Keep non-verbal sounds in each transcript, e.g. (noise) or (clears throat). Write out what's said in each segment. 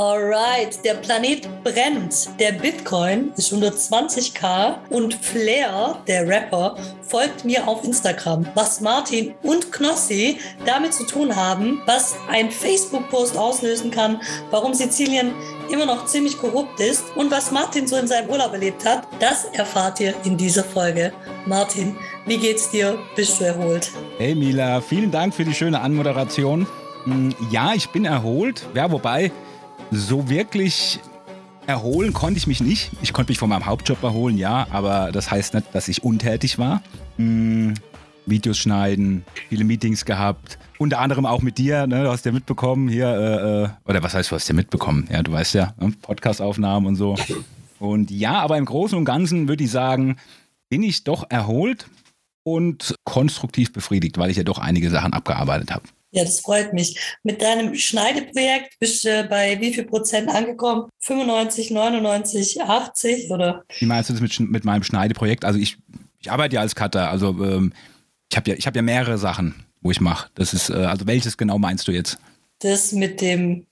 Alright, der Planet brennt. Der Bitcoin ist unter 20k und Flair, der Rapper, folgt mir auf Instagram. Was Martin und Knossi damit zu tun haben, was ein Facebook-Post auslösen kann, warum Sizilien immer noch ziemlich korrupt ist und was Martin so in seinem Urlaub erlebt hat, das erfahrt ihr in dieser Folge. Martin, wie geht's dir? Bist du erholt? Hey Mila, vielen Dank für die schöne Anmoderation. Hm, ja, ich bin erholt. Ja, wobei so wirklich erholen konnte ich mich nicht. Ich konnte mich von meinem Hauptjob erholen, ja, aber das heißt nicht, dass ich untätig war. Hm, Videos schneiden, viele Meetings gehabt, unter anderem auch mit dir, ne, du hast ja mitbekommen hier, äh, äh, oder was heißt, du hast ja mitbekommen, ja, du weißt ja, ne, Podcast-Aufnahmen und so. Und ja, aber im Großen und Ganzen würde ich sagen, bin ich doch erholt und konstruktiv befriedigt, weil ich ja doch einige Sachen abgearbeitet habe. Ja, das freut mich. Mit deinem Schneideprojekt bist du bei wie viel Prozent angekommen? 95, 99, 80 oder? Wie meinst du das mit, mit meinem Schneideprojekt? Also ich, ich arbeite ja als Cutter. Also ähm, ich habe ja, hab ja mehrere Sachen, wo ich mache. Das ist, äh, also welches genau meinst du jetzt? Das mit dem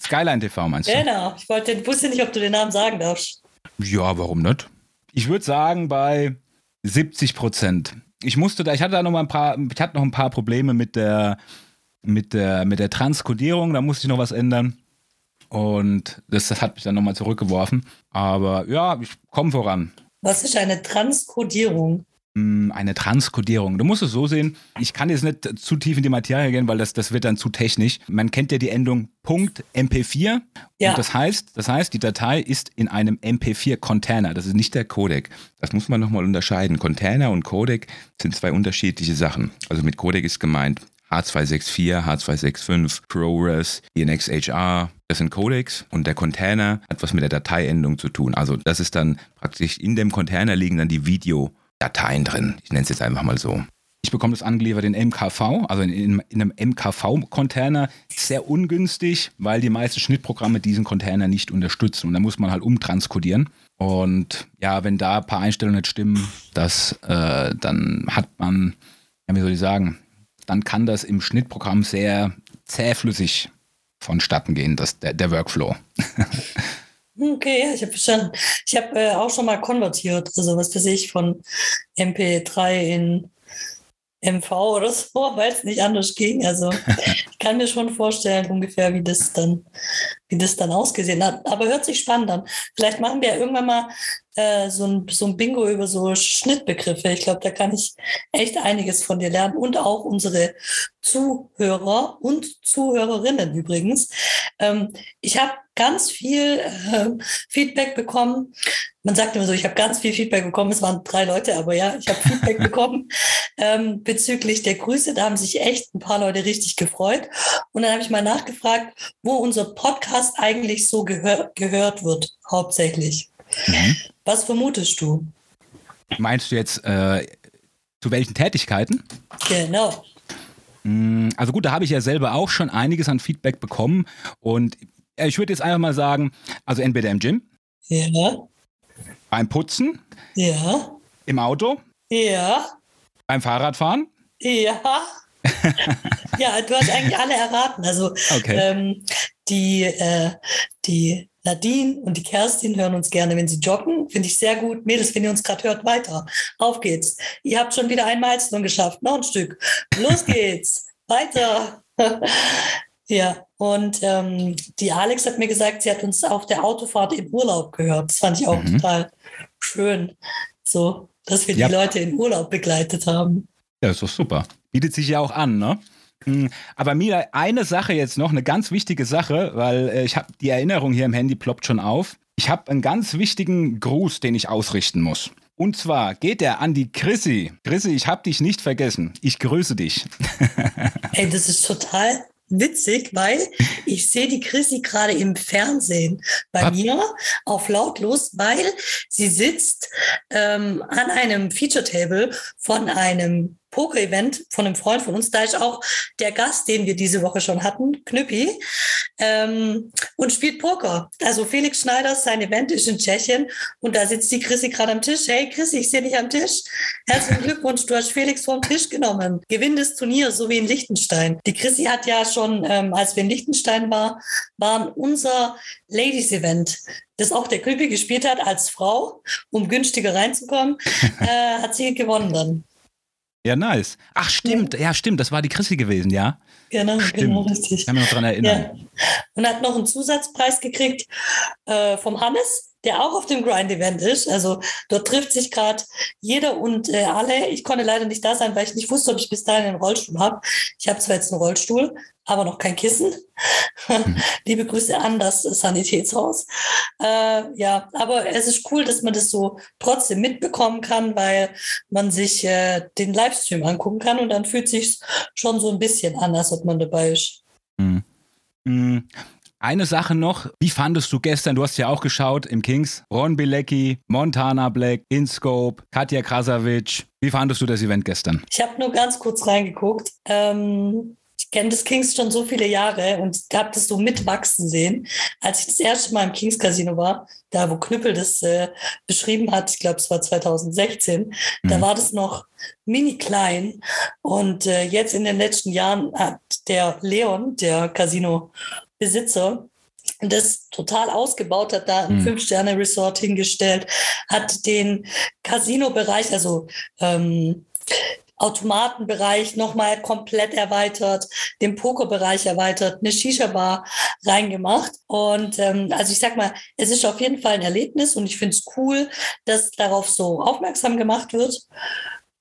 Skyline TV meinst du? Genau. Ich wollte, wusste nicht, ob du den Namen sagen darfst. Ja, warum nicht? Ich würde sagen bei 70 Prozent. Ich musste da, ich hatte da noch mal ein paar, ich hatte noch ein paar Probleme mit der mit der, mit der Transkodierung, da musste ich noch was ändern. Und das, das hat mich dann nochmal zurückgeworfen. Aber ja, ich komme voran. Was ist eine Transkodierung? Hm, eine Transkodierung. Du musst es so sehen, ich kann jetzt nicht zu tief in die Materie gehen, weil das, das wird dann zu technisch. Man kennt ja die Endung .mp4 ja. und das heißt, das heißt, die Datei ist in einem MP4-Container. Das ist nicht der Codec. Das muss man nochmal unterscheiden. Container und Codec sind zwei unterschiedliche Sachen. Also mit Codec ist gemeint H264, H265, ProRes, ENXHR, das sind Codecs und der Container hat was mit der Dateiendung zu tun. Also das ist dann praktisch in dem Container liegen dann die Videodateien drin. Ich nenne es jetzt einfach mal so. Ich bekomme das angeliefert in MKV, also in, in einem MKV-Container. Sehr ungünstig, weil die meisten Schnittprogramme diesen Container nicht unterstützen. Und da muss man halt umtranskodieren. Und ja, wenn da ein paar Einstellungen nicht stimmen, das, äh, dann hat man, ja, wie soll ich sagen, dann kann das im Schnittprogramm sehr zähflüssig vonstatten gehen, das, der, der Workflow. (laughs) Okay, ich habe verstanden. Ich habe äh, auch schon mal konvertiert, also was weiß ich, von MP3 in MV oder (laughs) so, weil es nicht anders ging. Also ich kann mir schon vorstellen, ungefähr, wie das dann, wie das dann ausgesehen hat. Aber hört sich spannend an. Vielleicht machen wir irgendwann mal äh, so, ein, so ein Bingo über so Schnittbegriffe. Ich glaube, da kann ich echt einiges von dir lernen und auch unsere Zuhörer und Zuhörerinnen übrigens. Ähm, ich habe ganz viel äh, Feedback bekommen. Man sagt immer so, ich habe ganz viel Feedback bekommen. Es waren drei Leute, aber ja, ich habe Feedback (laughs) bekommen ähm, bezüglich der Grüße. Da haben sich echt ein paar Leute richtig gefreut. Und dann habe ich mal nachgefragt, wo unser Podcast eigentlich so gehör gehört wird, hauptsächlich. Mhm. Was vermutest du? Meinst du jetzt äh, zu welchen Tätigkeiten? Genau. Mm, also gut, da habe ich ja selber auch schon einiges an Feedback bekommen und ich würde jetzt einfach mal sagen, also entweder im Gym. Ja. Beim Putzen. Ja. Im Auto. Ja. Beim Fahrradfahren. Ja. (laughs) ja, du hast eigentlich alle erraten. Also okay. ähm, die, äh, die Nadine und die Kerstin hören uns gerne, wenn sie joggen. Finde ich sehr gut. Mädels, wenn ihr uns gerade hört, weiter. Auf geht's. Ihr habt schon wieder ein Milestone geschafft. Noch ein Stück. Los geht's. (laughs) weiter. (laughs) ja, und ähm, die Alex hat mir gesagt, sie hat uns auf der Autofahrt im Urlaub gehört. Das fand ich auch mhm. total schön. So, dass wir ja. die Leute in Urlaub begleitet haben. Ja, ist doch super. Bietet sich ja auch an, ne? Hm, aber Mila, eine Sache jetzt noch, eine ganz wichtige Sache, weil äh, ich habe die Erinnerung hier im Handy ploppt schon auf. Ich habe einen ganz wichtigen Gruß, den ich ausrichten muss. Und zwar geht er an die Chrissy. Chrissy, ich habe dich nicht vergessen. Ich grüße dich. (laughs) Ey, das ist total witzig, weil ich sehe die Chrissy gerade im Fernsehen bei Was? mir auf lautlos, weil sie sitzt ähm, an einem Feature Table von einem Poker-Event von einem Freund von uns. Da ist auch der Gast, den wir diese Woche schon hatten, Knüppi, ähm, und spielt Poker. Also Felix Schneider, sein Event ist in Tschechien und da sitzt die Chrissy gerade am Tisch. Hey Chrissy, ich sehe dich am Tisch. Herzlichen Glückwunsch, du hast Felix vom Tisch genommen. Gewinn des Turniers, so wie in Liechtenstein. Die Chrissy hat ja schon, ähm, als wir in Liechtenstein war, waren unser Ladies-Event das auch der Knüppi gespielt hat als Frau, um günstiger reinzukommen, (laughs) äh, hat sie gewonnen dann. Ja, nice. Ach, stimmt. Ja, stimmt. Das war die Chrissy gewesen, ja? Genau, stimmt. genau, richtig. Ich kann mich noch daran erinnern. Ja. Und hat noch einen Zusatzpreis gekriegt äh, vom Hannes der auch auf dem Grind-Event ist. Also dort trifft sich gerade jeder und äh, alle. Ich konnte leider nicht da sein, weil ich nicht wusste, ob ich bis dahin einen Rollstuhl habe. Ich habe zwar jetzt einen Rollstuhl, aber noch kein Kissen. Mhm. (laughs) Liebe Grüße an das Sanitätshaus. Äh, ja, aber es ist cool, dass man das so trotzdem mitbekommen kann, weil man sich äh, den Livestream angucken kann und dann fühlt sich schon so ein bisschen an, als ob man dabei ist. Mhm. Eine Sache noch, wie fandest du gestern, du hast ja auch geschaut im Kings, Ron Bilecki, Montana Black, InScope, Katja Krasavic. Wie fandest du das Event gestern? Ich habe nur ganz kurz reingeguckt. Ähm, ich kenne das Kings schon so viele Jahre und habe das so mitwachsen sehen. Als ich das erste Mal im Kings Casino war, da wo Knüppel das äh, beschrieben hat, ich glaube es war 2016, mhm. da war das noch mini klein und äh, jetzt in den letzten Jahren hat der Leon, der Casino Besitzer das total ausgebaut hat, da ein mhm. Fünf-Sterne-Resort hingestellt, hat den Casino-Bereich, also ähm, Automatenbereich nochmal komplett erweitert, den Pokerbereich erweitert, eine Shisha-Bar reingemacht. Und ähm, also ich sag mal, es ist auf jeden Fall ein Erlebnis und ich finde es cool, dass darauf so aufmerksam gemacht wird.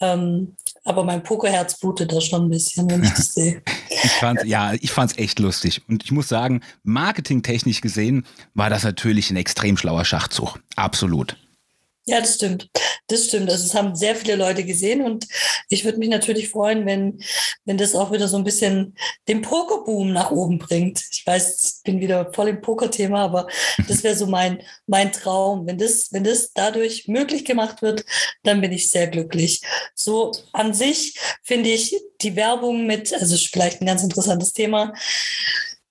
Ähm, aber mein Pokerherz blutet da schon ein bisschen, wenn ich das (laughs) sehe. ich fand's, ja, ich fand es echt lustig. Und ich muss sagen, marketingtechnisch gesehen war das natürlich ein extrem schlauer Schachzug. Absolut. Ja, das stimmt. Das stimmt. Also es haben sehr viele Leute gesehen und ich würde mich natürlich freuen, wenn, wenn das auch wieder so ein bisschen den Pokerboom nach oben bringt. Ich weiß, ich bin wieder voll im Poker-Thema, aber das wäre so mein, mein Traum. Wenn das, wenn das dadurch möglich gemacht wird, dann bin ich sehr glücklich. So an sich finde ich die Werbung mit, also vielleicht ein ganz interessantes Thema,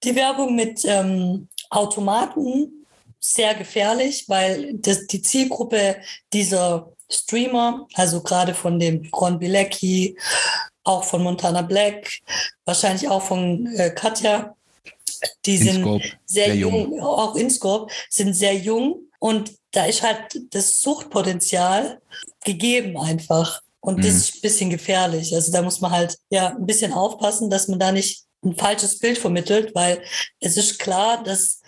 die Werbung mit ähm, Automaten sehr gefährlich, weil das, die Zielgruppe dieser Streamer, also gerade von dem Ron Bilecki, auch von Montana Black, wahrscheinlich auch von äh, Katja, die in sind Scope, sehr, sehr jung, jung, auch in Scope, sind sehr jung und da ist halt das Suchtpotenzial gegeben einfach. Und mhm. das ist ein bisschen gefährlich. Also da muss man halt ja ein bisschen aufpassen, dass man da nicht ein falsches Bild vermittelt, weil es ist klar, dass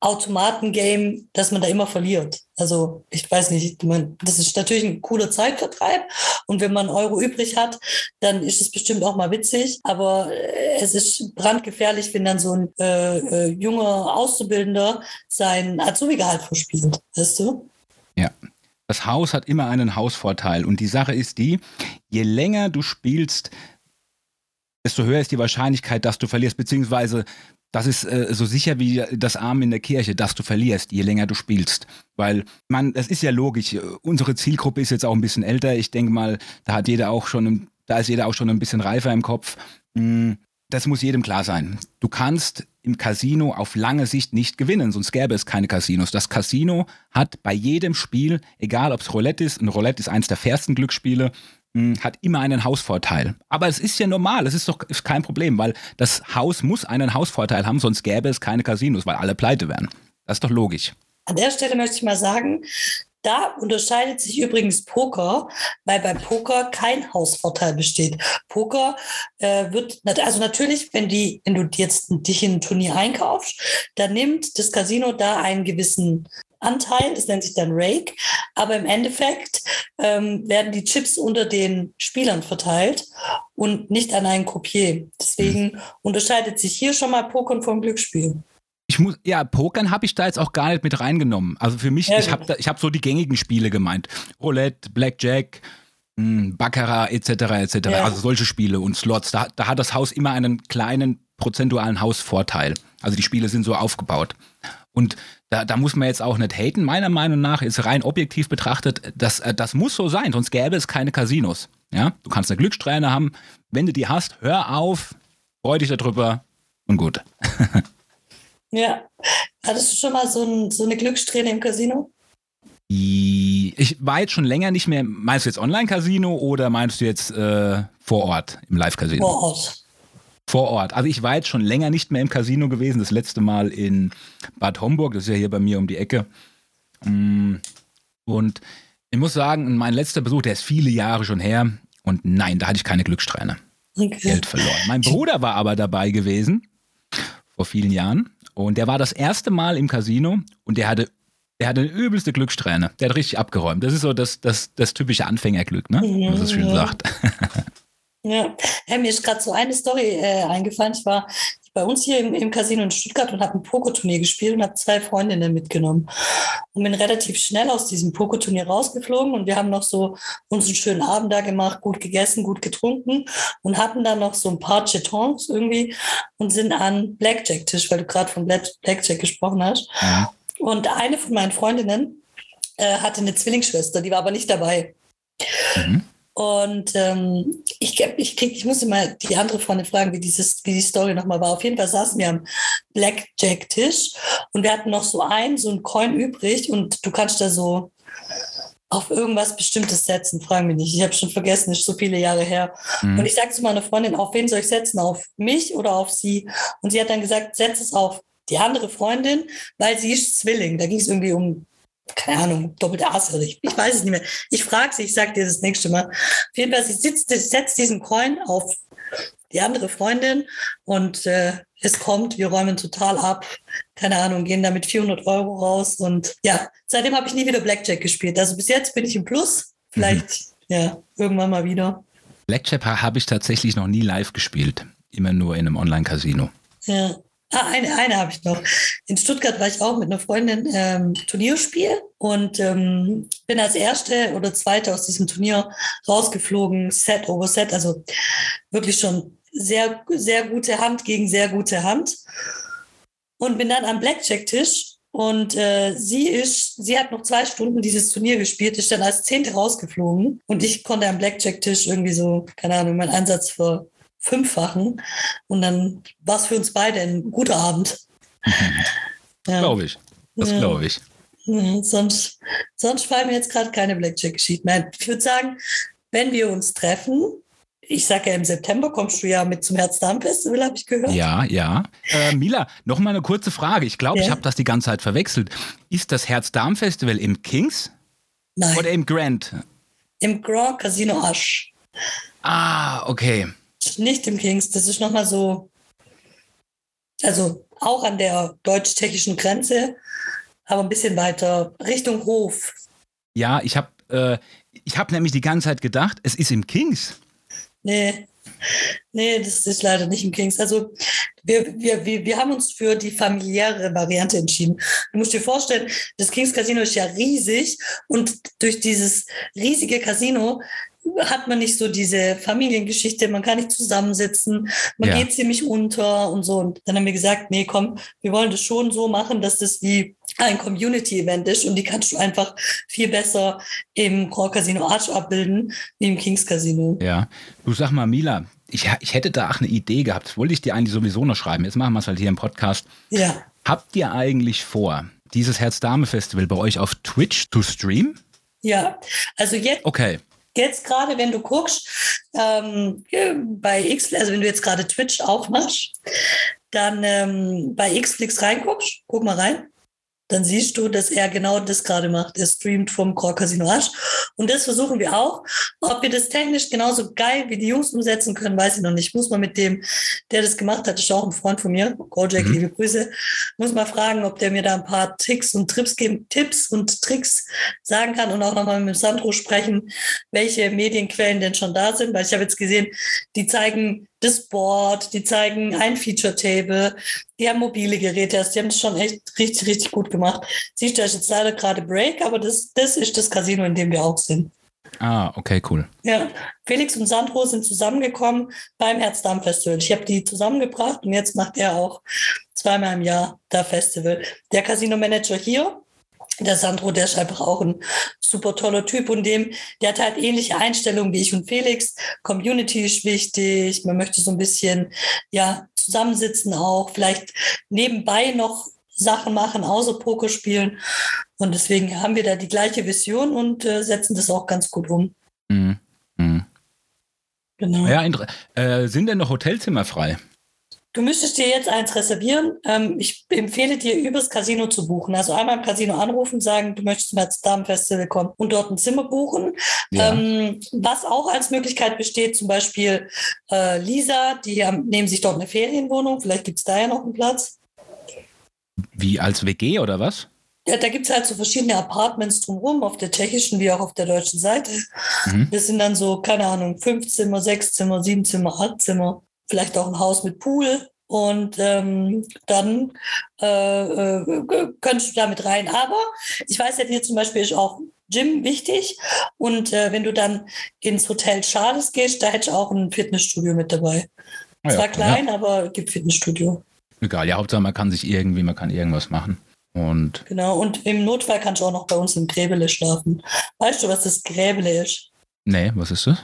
Automatengame, dass man da immer verliert. Also ich weiß nicht, man, das ist natürlich ein cooler Zeitvertreib und wenn man Euro übrig hat, dann ist es bestimmt auch mal witzig, aber äh, es ist brandgefährlich, wenn dann so ein äh, äh, junger Auszubildender sein Azubi-Gehalt verspielt, weißt du? Ja. Das Haus hat immer einen Hausvorteil und die Sache ist die, je länger du spielst, desto höher ist die Wahrscheinlichkeit, dass du verlierst, beziehungsweise das ist äh, so sicher wie das Arm in der Kirche, dass du verlierst, je länger du spielst. Weil man, das ist ja logisch. Unsere Zielgruppe ist jetzt auch ein bisschen älter. Ich denke mal, da hat jeder auch schon, da ist jeder auch schon ein bisschen reifer im Kopf. Hm, das muss jedem klar sein. Du kannst im Casino auf lange Sicht nicht gewinnen, sonst gäbe es keine Casinos. Das Casino hat bei jedem Spiel, egal ob es Roulette ist, und Roulette ist eines der fairsten Glücksspiele, hm, hat immer einen Hausvorteil. Aber es ist ja normal, es ist doch ist kein Problem, weil das Haus muss einen Hausvorteil haben, sonst gäbe es keine Casinos, weil alle pleite wären. Das ist doch logisch. An der Stelle möchte ich mal sagen, da unterscheidet sich übrigens Poker, weil beim Poker kein Hausvorteil besteht. Poker äh, wird, also natürlich, wenn, die, wenn du jetzt dich in ein Turnier einkaufst, dann nimmt das Casino da einen gewissen Anteil, das nennt sich dann Rake, aber im Endeffekt ähm, werden die Chips unter den Spielern verteilt und nicht an einen Kopier. Deswegen mhm. unterscheidet sich hier schon mal Pokern vom Glücksspiel. Ich muss, ja, Pokern habe ich da jetzt auch gar nicht mit reingenommen. Also für mich, ja, ich habe hab so die gängigen Spiele gemeint. Roulette, Blackjack, hm, Baccarat etc. etc. Ja. Also solche Spiele und Slots. Da, da hat das Haus immer einen kleinen prozentualen Hausvorteil. Also die Spiele sind so aufgebaut. Und da, da muss man jetzt auch nicht haten. Meiner Meinung nach ist rein objektiv betrachtet, das, äh, das muss so sein, sonst gäbe es keine Casinos. Ja, du kannst eine Glückssträhne haben. Wenn du die hast, hör auf, freu dich darüber und gut. (laughs) ja. Hattest du schon mal so, ein, so eine Glückssträhne im Casino? Ich war jetzt schon länger nicht mehr. Meinst du jetzt Online-Casino oder meinst du jetzt äh, vor Ort im Live-Casino? Vor Ort. Vor Ort. Also ich war jetzt schon länger nicht mehr im Casino gewesen. Das letzte Mal in Bad Homburg. Das ist ja hier bei mir um die Ecke. Mm, und ich muss sagen, mein letzter Besuch, der ist viele Jahre schon her. Und nein, da hatte ich keine Glückssträhne. Okay. Geld verloren. Mein Bruder war aber dabei gewesen vor vielen Jahren. Und der war das erste Mal im Casino und der hatte der hatte eine übelste Glückssträhne. Der hat richtig abgeräumt. Das ist so das, das, das typische Anfängerglück, ne? Man so schön sagt. (laughs) Ja, hey, mir ist gerade so eine Story äh, eingefallen. Ich war bei uns hier im, im Casino in Stuttgart und habe ein Pokerturnier gespielt und habe zwei Freundinnen mitgenommen. Und bin relativ schnell aus diesem Pokerturnier rausgeflogen und wir haben noch so unseren schönen Abend da gemacht, gut gegessen, gut getrunken und hatten dann noch so ein paar Chetons irgendwie und sind an Blackjack-Tisch, weil du gerade von Blackjack gesprochen hast. Ja. Und eine von meinen Freundinnen äh, hatte eine Zwillingsschwester, die war aber nicht dabei. Mhm. Und ähm, ich, ich, ich musste mal die andere Freundin fragen, wie, dieses, wie die Story nochmal war. Auf jeden Fall saßen wir am Blackjack-Tisch und wir hatten noch so einen, so einen Coin übrig und du kannst da so auf irgendwas Bestimmtes setzen, fragen wir nicht. Ich habe schon vergessen, ist so viele Jahre her. Mhm. Und ich sagte zu meiner Freundin, auf wen soll ich setzen? Auf mich oder auf sie? Und sie hat dann gesagt, setz es auf die andere Freundin, weil sie ist Zwilling. Da ging es irgendwie um, keine Ahnung, doppelte Ass oder ich, ich weiß es nicht mehr. Ich frage sie, ich sage dir das nächste Mal. Auf jeden Fall, sie sitzt, setzt diesen Coin auf die andere Freundin und äh, es kommt, wir räumen total ab, keine Ahnung, gehen damit 400 Euro raus und ja, seitdem habe ich nie wieder Blackjack gespielt. Also bis jetzt bin ich im Plus, vielleicht mhm. ja, irgendwann mal wieder. Blackjack habe ich tatsächlich noch nie live gespielt, immer nur in einem Online-Casino. Ja, Ah, eine, eine habe ich noch. In Stuttgart war ich auch mit einer Freundin ähm, Turnierspiel und ähm, bin als erste oder zweite aus diesem Turnier rausgeflogen, Set over Set, also wirklich schon sehr, sehr gute Hand gegen sehr gute Hand. Und bin dann am Blackjack-Tisch und äh, sie ist, sie hat noch zwei Stunden dieses Turnier gespielt, ist dann als Zehnte rausgeflogen. Und ich konnte am Blackjack-Tisch irgendwie so, keine Ahnung, meinen Einsatz für fünffachen. Und dann war es für uns beide ein guter Abend. (laughs) ja. Glaube ich. Das ja. glaube ich. Ja, sonst, sonst fallen mir jetzt gerade keine Blackjack-Geschichten mehr. Ich würde sagen, wenn wir uns treffen, ich sage ja im September kommst du ja mit zum Herz-Darm-Festival, habe ich gehört. Ja, ja. Äh, Mila, noch mal eine kurze Frage. Ich glaube, ja. ich habe das die ganze Zeit verwechselt. Ist das Herz-Darm-Festival im Kings? Nein. Oder im Grand? Im Grand Casino Asch. Ah, okay nicht im Kings. Das ist nochmal so, also auch an der deutsch-tschechischen Grenze, aber ein bisschen weiter Richtung Hof. Ja, ich habe äh, hab nämlich die ganze Zeit gedacht, es ist im Kings. Nee, nee, das ist leider nicht im Kings. Also wir, wir, wir, wir haben uns für die familiäre Variante entschieden. Du musst dir vorstellen, das Kings Casino ist ja riesig und durch dieses riesige Casino hat man nicht so diese Familiengeschichte, man kann nicht zusammensitzen, man ja. geht ziemlich unter und so. Und dann haben wir gesagt, nee, komm, wir wollen das schon so machen, dass das wie ein Community-Event ist und die kannst du einfach viel besser im Core Casino Arch abbilden wie im Kings Casino. Ja, du sag mal, Mila, ich, ich hätte da auch eine Idee gehabt, das wollte ich dir eigentlich sowieso noch schreiben, jetzt machen wir es halt hier im Podcast. Ja. Habt ihr eigentlich vor, dieses Herz-Dame-Festival bei euch auf Twitch zu streamen? Ja, also jetzt. Okay jetzt gerade, wenn du guckst, ähm, bei X, also wenn du jetzt gerade Twitch aufmachst, dann ähm, bei Xflix reinguckst, guck mal rein dann siehst du, dass er genau das gerade macht. Er streamt vom Core Casino Asch. Und das versuchen wir auch. Ob wir das technisch genauso geil wie die Jungs umsetzen können, weiß ich noch nicht. Muss man mit dem, der das gemacht hat, ist auch ein Freund von mir, Gojek, mhm. liebe Grüße, muss mal fragen, ob der mir da ein paar Tricks und Trips geben, Tipps und Tricks sagen kann und auch nochmal mit Sandro sprechen, welche Medienquellen denn schon da sind, weil ich habe jetzt gesehen, die zeigen das Board, die zeigen ein Feature-Table, die haben mobile Geräte, also die haben das schon echt richtig, richtig gut gemacht. Siehst du, ist jetzt leider gerade Break, aber das, das ist das Casino, in dem wir auch sind. Ah, okay, cool. Ja, Felix und Sandro sind zusammengekommen beim Herz-Darm-Festival. Ich habe die zusammengebracht und jetzt macht er auch zweimal im Jahr da Festival. Der Casino-Manager hier der Sandro, der ist einfach auch ein super toller Typ und dem, der hat halt ähnliche Einstellungen wie ich und Felix. Community ist wichtig, man möchte so ein bisschen, ja, zusammensitzen auch, vielleicht nebenbei noch Sachen machen, außer Poker spielen. Und deswegen haben wir da die gleiche Vision und äh, setzen das auch ganz gut um. Mhm. Mhm. Genau. Ja, äh, sind denn noch Hotelzimmer frei? Du müsstest dir jetzt eins reservieren. Ähm, ich empfehle dir, übers Casino zu buchen. Also einmal im Casino anrufen, sagen, du möchtest zum Damenfestival kommen und dort ein Zimmer buchen. Ja. Ähm, was auch als Möglichkeit besteht, zum Beispiel äh, Lisa, die nehmen sich dort eine Ferienwohnung. Vielleicht gibt es da ja noch einen Platz. Wie als WG oder was? Ja, da gibt es halt so verschiedene Apartments drumherum, auf der tschechischen wie auch auf der deutschen Seite. Mhm. Das sind dann so, keine Ahnung, fünf Zimmer, sechs Zimmer, sieben Zimmer, acht Zimmer vielleicht auch ein Haus mit Pool. Und ähm, dann äh, äh, könntest du damit rein. Aber ich weiß ja, hier zum Beispiel ist auch Gym wichtig. Und äh, wenn du dann ins Hotel Charles gehst, da hättest du auch ein Fitnessstudio mit dabei. Ah, Zwar ja, klein, ja. aber gibt Fitnessstudio. Egal, ja, Hauptsache man kann sich irgendwie, man kann irgendwas machen. Und genau, und im Notfall kannst du auch noch bei uns im Gräbele schlafen. Weißt du, was das Gräbele ist? Nee, was ist das?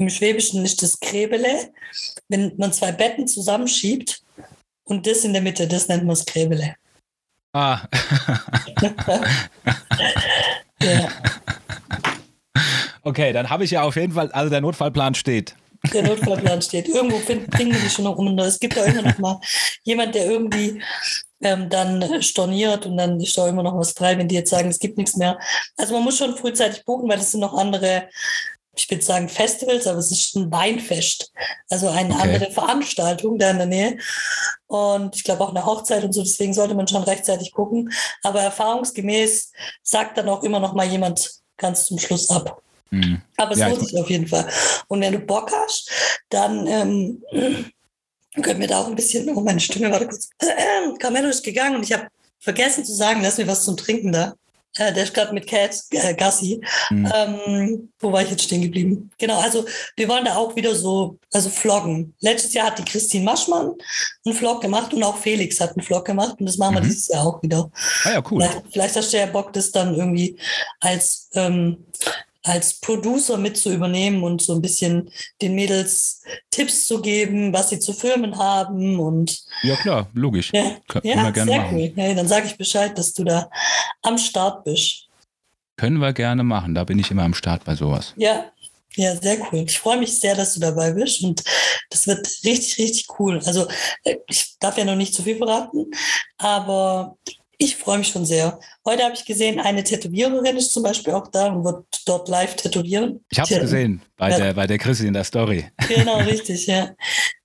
Im Schwäbischen ist das Gräbele, wenn man zwei Betten zusammenschiebt und das in der Mitte, das nennt man das Gräbele. Ah. (laughs) ja. Okay, dann habe ich ja auf jeden Fall, also der Notfallplan steht. Der Notfallplan steht. Irgendwo bringen wir die schon noch rum. Es gibt ja immer noch mal jemand, der irgendwie ähm, dann storniert und dann ist da immer noch was frei, wenn die jetzt sagen, es gibt nichts mehr. Also man muss schon frühzeitig buchen, weil es sind noch andere ich würde sagen Festivals, aber es ist ein Weinfest. Also eine okay. andere Veranstaltung da in der Nähe. Und ich glaube auch eine Hochzeit und so, deswegen sollte man schon rechtzeitig gucken. Aber erfahrungsgemäß sagt dann auch immer noch mal jemand ganz zum Schluss ab. Mhm. Aber es ja, lohnt sich auf jeden Fall. Und wenn du Bock hast, dann ähm, können wir da auch ein bisschen, oh meine Stimme, warte kurz. (clears throat) Carmelo ist gegangen und ich habe vergessen zu sagen, lass mir was zum Trinken da. Äh, der ist gerade mit Cat, äh, Gassi. Mhm. Ähm, wo war ich jetzt stehen geblieben? Genau, also wir wollen da auch wieder so, also vloggen. Letztes Jahr hat die Christine Maschmann einen Vlog gemacht und auch Felix hat einen Vlog gemacht und das machen wir mhm. dieses Jahr auch wieder. Ah ja, cool. Vielleicht, vielleicht hast du ja Bock, das dann irgendwie als ähm, als Producer mit zu übernehmen und so ein bisschen den Mädels Tipps zu geben, was sie zu filmen haben und ja klar, logisch. Ja, Können ja, wir gerne sehr machen. cool. Ja, dann sage ich Bescheid, dass du da am Start bist. Können wir gerne machen. Da bin ich immer am Start bei sowas. Ja, ja, sehr cool. Ich freue mich sehr, dass du dabei bist und das wird richtig, richtig cool. Also äh, ich darf ja noch nicht zu viel verraten, aber ich freue mich schon sehr. Heute habe ich gesehen, eine Tätowiererin ist zum Beispiel auch da und wird dort live tätowieren. Ich habe es gesehen bei, ja. der, bei der Chrissy in der Story. Genau, (laughs) richtig, ja.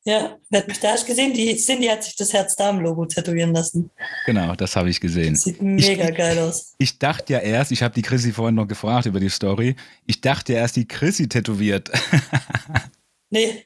Ja, wer hat mich da gesehen? Die Cindy hat sich das Herz-Darm-Logo tätowieren lassen. Genau, das habe ich gesehen. Sieht mega ich, geil aus. Ich dachte ja erst, ich habe die Chrissy vorhin noch gefragt über die Story, ich dachte ja erst, die Chrissy tätowiert. (laughs) nee.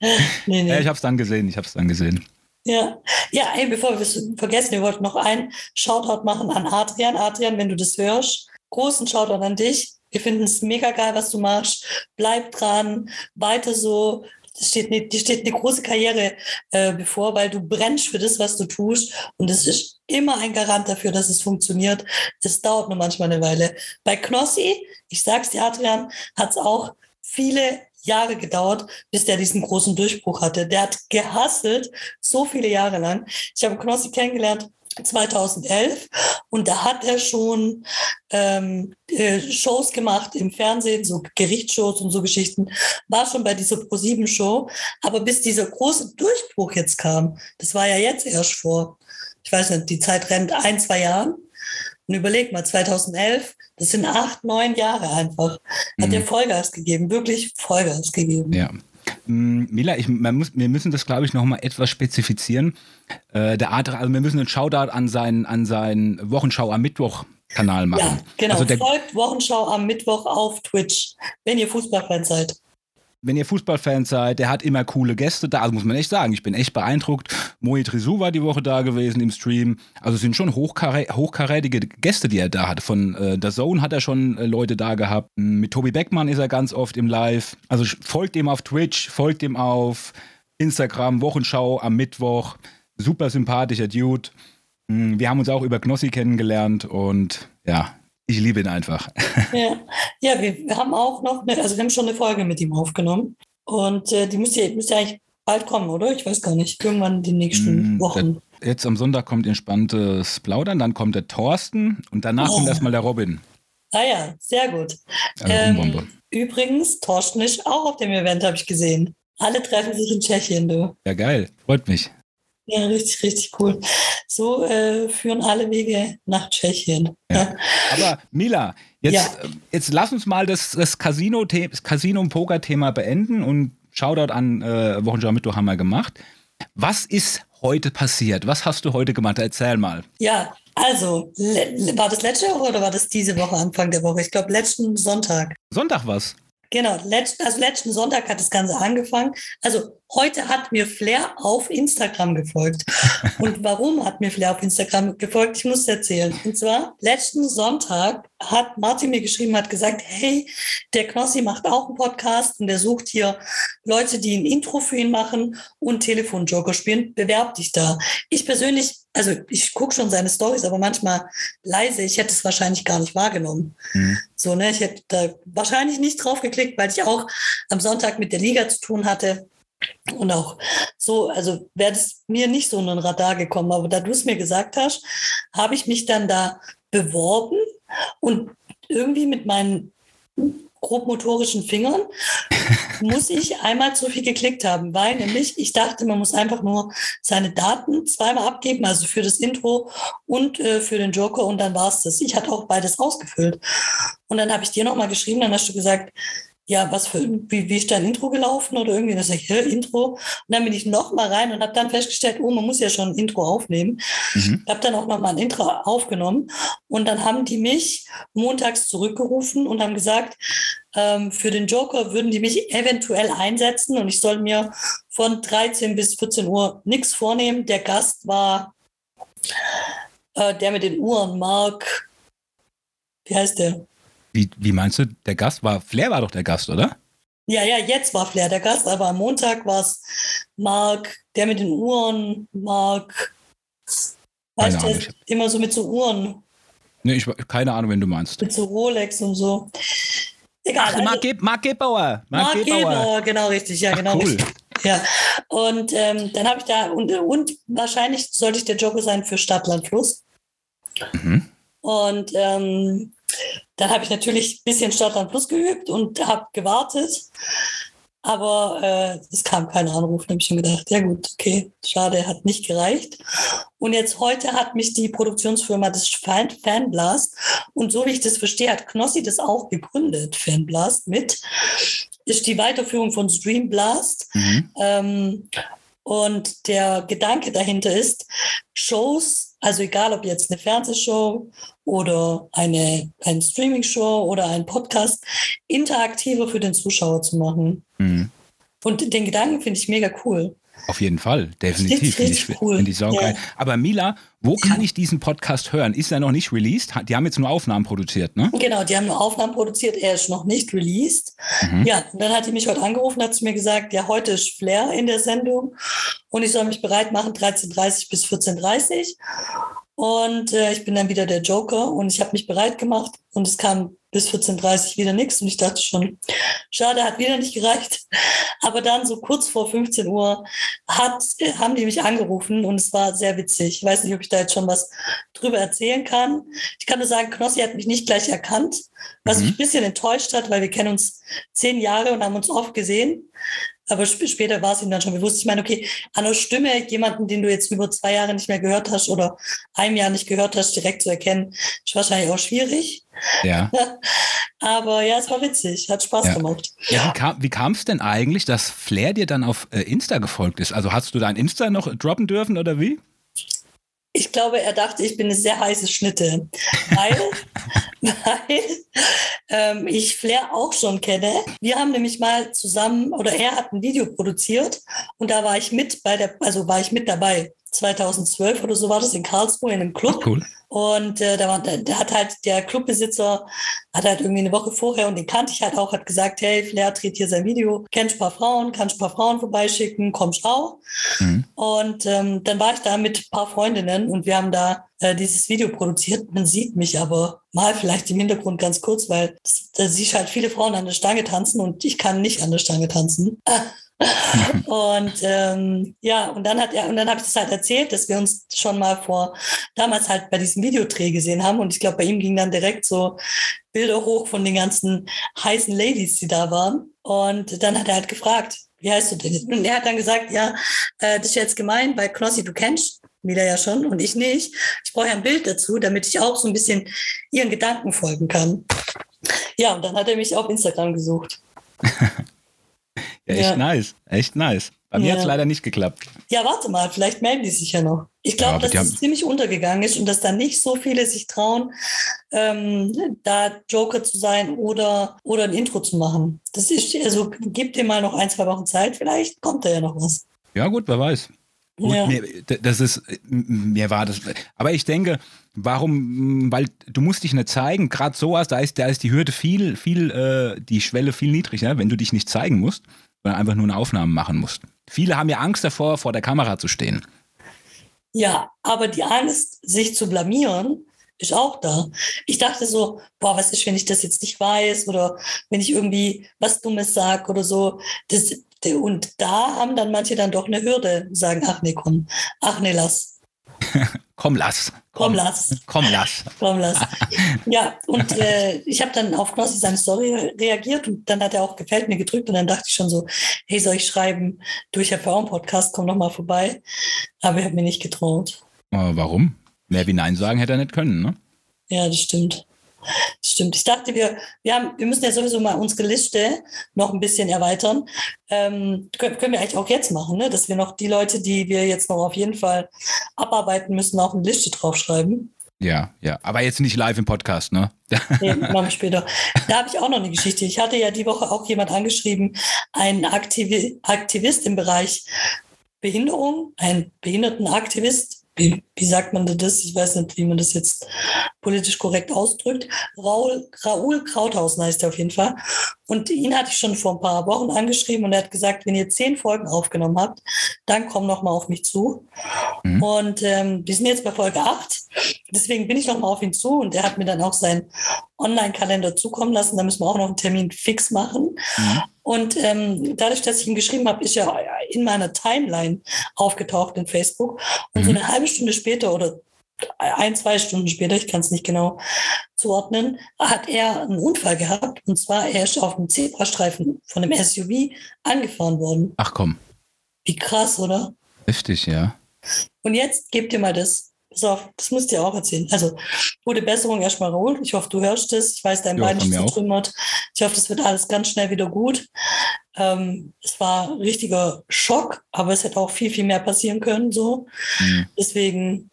(laughs) Nee, nee. Ja, ich habe es dann gesehen, ich habe es dann gesehen. Ja, ja, ey, bevor wir es vergessen, wir wollten noch einen Shoutout machen an Adrian. Adrian, wenn du das hörst, großen Shoutout an dich. Wir finden es mega geil, was du machst. Bleib dran, weiter so. Dir steht eine, dir steht eine große Karriere äh, bevor, weil du brennst für das, was du tust. Und es ist immer ein Garant dafür, dass es funktioniert. Es dauert nur manchmal eine Weile. Bei Knossi, ich sag's dir, Adrian, hat es auch viele Jahre gedauert, bis der diesen großen Durchbruch hatte. Der hat gehasselt, so viele Jahre lang. Ich habe Knossi kennengelernt 2011 und da hat er schon ähm, äh, Shows gemacht im Fernsehen, so Gerichtsshows und so Geschichten, war schon bei dieser Pro7-Show. Aber bis dieser große Durchbruch jetzt kam, das war ja jetzt erst vor, ich weiß nicht, die Zeit rennt ein, zwei Jahren, und überleg mal, 2011, das sind acht, neun Jahre einfach. Hat mhm. er Vollgas gegeben, wirklich Vollgas gegeben. Ja. Mm, Mila, ich, muss, wir müssen das, glaube ich, nochmal etwas spezifizieren. Äh, der Art, also wir müssen einen Shoutout an seinen, an seinen Wochenschau am Mittwoch Kanal machen. Ja, genau. Also Folgt Wochenschau am Mittwoch auf Twitch, wenn ihr Fußballfans seid wenn ihr Fußballfans seid, der hat immer coole Gäste da, also muss man echt sagen, ich bin echt beeindruckt. Moe Trisou war die Woche da gewesen im Stream. Also es sind schon hochkarä hochkarätige Gäste, die er da hat. Von äh, der Zone hat er schon äh, Leute da gehabt. Mit Tobi Beckmann ist er ganz oft im Live. Also folgt ihm auf Twitch, folgt ihm auf Instagram, Wochenschau am Mittwoch. Super sympathischer Dude. Hm, wir haben uns auch über Knossi kennengelernt und ja, ich liebe ihn einfach. (laughs) Ja, ja wir haben auch noch, eine, also wir haben schon eine Folge mit ihm aufgenommen und äh, die müsste, müsste eigentlich bald kommen, oder? Ich weiß gar nicht. Irgendwann die nächsten mm, Wochen. Jetzt am Sonntag kommt entspanntes Plaudern, dann kommt der Thorsten und danach oh. kommt erstmal der Robin. Ah ja, sehr gut. Ähm, übrigens, Thorsten ist auch auf dem Event, habe ich gesehen. Alle treffen sich in Tschechien, du. Ja, geil. Freut mich. Ja, richtig, richtig cool. So äh, führen alle Wege nach Tschechien. Ja. Aber Mila, jetzt, ja. Äh, jetzt lass uns mal das, das Casino, das Casino- und Poker-Thema beenden und Shoutout an äh, Wochenschau Mittwoch haben wir gemacht. Was ist heute passiert? Was hast du heute gemacht? Erzähl mal. Ja, also, war das letzte Woche oder war das diese Woche, Anfang der Woche? Ich glaube, letzten Sonntag. Sonntag was? Genau, letzt, also letzten Sonntag hat das Ganze angefangen. Also heute hat mir Flair auf Instagram gefolgt. (laughs) Und warum hat mir Flair auf Instagram gefolgt? Ich muss erzählen. Und zwar, letzten Sonntag hat Martin mir geschrieben, hat gesagt, hey, der Knossi macht auch einen Podcast und der sucht hier Leute, die ein Intro für ihn machen und Telefonjoker spielen. Bewerb dich da. Ich persönlich also ich gucke schon seine Stories, aber manchmal leise. Ich hätte es wahrscheinlich gar nicht wahrgenommen. Mhm. So, ne, ich hätte da wahrscheinlich nicht drauf geklickt, weil ich auch am Sonntag mit der Liga zu tun hatte. Und auch so, also wäre es mir nicht so in ein Radar gekommen. Aber da du es mir gesagt hast, habe ich mich dann da beworben und irgendwie mit meinen grobmotorischen Fingern (laughs) muss ich einmal zu viel geklickt haben, weil nämlich ich dachte, man muss einfach nur seine Daten zweimal abgeben, also für das Intro und äh, für den Joker und dann war es das. Ich hatte auch beides ausgefüllt. Und dann habe ich dir nochmal geschrieben, dann hast du gesagt, ja, was für, wie, wie ist dein Intro gelaufen oder irgendwie, das ich, Intro. Und dann bin ich noch mal rein und habe dann festgestellt, oh, man muss ja schon ein Intro aufnehmen. Mhm. habe dann auch noch mal ein Intro aufgenommen und dann haben die mich montags zurückgerufen und haben gesagt, ähm, für den Joker würden die mich eventuell einsetzen und ich soll mir von 13 bis 14 Uhr nichts vornehmen. Der Gast war äh, der mit den Uhren, Mark, wie heißt der? Wie, wie meinst du, der Gast war, Flair war doch der Gast, oder? Ja, ja, jetzt war Flair der Gast, aber am Montag war es Marc, der mit den Uhren, Marc, weißt du, immer so mit so Uhren. Nee, ich keine Ahnung, wen du meinst. Mit so Rolex und so. Egal. Ach, also, Marc, Ge Marc Gebauer. Marc, Marc Gebauer. Gebauer, genau richtig, ja, Ach, genau. Cool. Richtig. Ja, und ähm, dann habe ich da, und, und wahrscheinlich sollte ich der Joker sein für Stadtland Fluss. Mhm. Und ähm, dann habe ich natürlich ein bisschen Stadtland Plus geübt und habe gewartet. Aber äh, es kam kein Anruf. Da habe ich schon gedacht, ja gut, okay, schade, hat nicht gereicht. Und jetzt heute hat mich die Produktionsfirma des Fan Fanblast und so wie ich das verstehe, hat Knossi das auch gegründet, Fanblast mit. Ist die Weiterführung von Streamblast. Mhm. Ähm, und der Gedanke dahinter ist, Shows, also egal ob jetzt eine Fernsehshow oder eine, eine Streaming-Show oder ein Podcast, interaktiver für den Zuschauer zu machen. Mhm. Und den Gedanken finde ich mega cool. Auf jeden Fall, definitiv. Finde ich, cool. find ich saugeil. Ja. Aber Mila, wo kann ich diesen Podcast hören? Ist er noch nicht released? Die haben jetzt nur Aufnahmen produziert, ne? Genau, die haben nur Aufnahmen produziert. Er ist noch nicht released. Mhm. Ja, und dann hat die mich heute angerufen, hat zu mir gesagt, ja, heute ist Flair in der Sendung und ich soll mich bereit machen, 13.30 bis 14.30 und äh, ich bin dann wieder der Joker und ich habe mich bereit gemacht und es kam bis 14.30 Uhr wieder nichts und ich dachte schon, schade, hat wieder nicht gereicht. Aber dann so kurz vor 15 Uhr hat, haben die mich angerufen und es war sehr witzig. Ich weiß nicht, ob ich da jetzt schon was drüber erzählen kann. Ich kann nur sagen, Knossi hat mich nicht gleich erkannt, was mhm. mich ein bisschen enttäuscht hat, weil wir kennen uns zehn Jahre und haben uns oft gesehen. Aber später war es ihm dann schon bewusst. Ich meine, okay, an der Stimme jemanden, den du jetzt über zwei Jahre nicht mehr gehört hast oder einem Jahr nicht gehört hast, direkt zu erkennen, ist wahrscheinlich auch schwierig. Ja. (laughs) Aber ja, es war witzig, hat Spaß ja. gemacht. Ja, wie kam es denn eigentlich, dass Flair dir dann auf äh, Insta gefolgt ist? Also hast du dein Insta noch droppen dürfen oder wie? Ich glaube, er dachte, ich bin eine sehr heiße Schnitte, weil, (laughs) weil ähm, ich Flair auch schon kenne. Wir haben nämlich mal zusammen, oder er hat ein Video produziert und da war ich mit bei der, also war ich mit dabei. 2012 oder so war das in Karlsruhe in einem Club. Ach, cool. Und äh, da, war, da hat halt der Clubbesitzer, hat halt irgendwie eine Woche vorher, und den kannte ich halt auch, hat gesagt, hey, Flair dreht hier sein Video, kennst ein paar Frauen, kannst ein paar Frauen vorbeischicken, komm schau. Mhm. Und ähm, dann war ich da mit ein paar Freundinnen und wir haben da äh, dieses Video produziert. Man sieht mich aber mal vielleicht im Hintergrund ganz kurz, weil da siehst halt viele Frauen an der Stange tanzen und ich kann nicht an der Stange tanzen. (laughs) und ähm, ja, und dann hat er, und dann habe ich das halt erzählt, dass wir uns schon mal vor damals halt bei diesem Videodreh gesehen haben. Und ich glaube, bei ihm ging dann direkt so Bilder hoch von den ganzen heißen Ladies, die da waren. Und dann hat er halt gefragt, wie heißt du denn? Und er hat dann gesagt, ja, äh, das ist jetzt gemein, weil Knossi, du kennst wieder ja schon und ich nicht. Ich brauche ja ein Bild dazu, damit ich auch so ein bisschen ihren Gedanken folgen kann. Ja, und dann hat er mich auf Instagram gesucht. (laughs) Ja, echt ja. nice. Echt nice. Bei mir ja. hat es leider nicht geklappt. Ja, warte mal, vielleicht melden die sich ja noch. Ich glaube, dass das ziemlich untergegangen ist und dass da nicht so viele sich trauen, ähm, da Joker zu sein oder, oder ein Intro zu machen. Das ist, also gib dir mal noch ein, zwei Wochen Zeit, vielleicht kommt da ja noch was. Ja, gut, wer weiß. Gut, ja. mir, das ist, mir war das, aber ich denke, warum, weil du musst dich nicht zeigen, gerade sowas, da ist, da ist die Hürde viel, viel, äh, die Schwelle viel niedriger, wenn du dich nicht zeigen musst sondern einfach nur eine Aufnahme machen musst. Viele haben ja Angst davor, vor der Kamera zu stehen. Ja, aber die Angst, sich zu blamieren, ist auch da. Ich dachte so, boah, was ist, wenn ich das jetzt nicht weiß oder wenn ich irgendwie was Dummes sage oder so. Das, und da haben dann manche dann doch eine Hürde, sagen, ach nee, komm, ach nee, lass. (laughs) Komm, lass. Komm, komm lass. Komm, lass. Komm, lass. ja, und (laughs) äh, ich habe dann auf Knossi seine Story reagiert und dann hat er auch gefällt mir gedrückt und dann dachte ich schon so, hey, soll ich schreiben, durch habe Podcast, komm noch mal vorbei. Aber ich habe mir nicht getraut. warum? Mehr wie Nein sagen hätte er nicht können, ne? Ja, das stimmt. Stimmt. Ich dachte, wir, wir, haben, wir müssen ja sowieso mal unsere Liste noch ein bisschen erweitern. Ähm, können, können wir eigentlich auch jetzt machen, ne? dass wir noch die Leute, die wir jetzt noch auf jeden Fall abarbeiten müssen, auf eine Liste draufschreiben. Ja, ja, aber jetzt nicht live im Podcast, ne? nee, machen wir später. Da habe ich auch noch eine Geschichte. Ich hatte ja die Woche auch jemand angeschrieben, ein Aktiv Aktivist im Bereich Behinderung, ein Behindertenaktivist, wie, wie sagt man das? Ich weiß nicht, wie man das jetzt politisch korrekt ausdrückt. Raul, Raoul Krauthausen heißt er auf jeden Fall. Und ihn hatte ich schon vor ein paar Wochen angeschrieben und er hat gesagt, wenn ihr zehn Folgen aufgenommen habt, dann komm noch mal auf mich zu. Mhm. Und ähm, wir sind jetzt bei Folge acht. Deswegen bin ich noch mal auf ihn zu und er hat mir dann auch seinen Online-Kalender zukommen lassen. Da müssen wir auch noch einen Termin fix machen. Mhm. Und ähm, dadurch, dass ich ihm geschrieben habe, ist er in meiner Timeline aufgetaucht in Facebook. Und mhm. so eine halbe Stunde später oder ein, zwei Stunden später, ich kann es nicht genau zuordnen, hat er einen Unfall gehabt. Und zwar, er ist auf dem Zebrastreifen von einem SUV angefahren worden. Ach komm. Wie krass, oder? Heftig, ja. Und jetzt gebt ihr mal das. Pass auf, das musst du dir auch erzählen. Also, gute Besserung erstmal, Raoul. Ich hoffe, du hörst es. Ich weiß, dein ja, Bein ist zertrümmert. Ich hoffe, das wird alles ganz schnell wieder gut. Ähm, es war ein richtiger Schock, aber es hätte auch viel, viel mehr passieren können. So. Mhm. Deswegen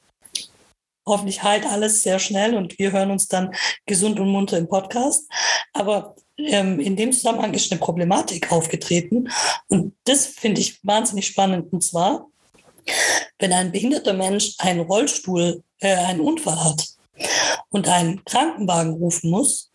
hoffentlich halt alles sehr schnell und wir hören uns dann gesund und munter im Podcast. Aber ähm, in dem Zusammenhang ist eine Problematik aufgetreten und das finde ich wahnsinnig spannend. Und zwar, wenn ein behinderter Mensch einen Rollstuhl, äh, einen Unfall hat und einen Krankenwagen rufen muss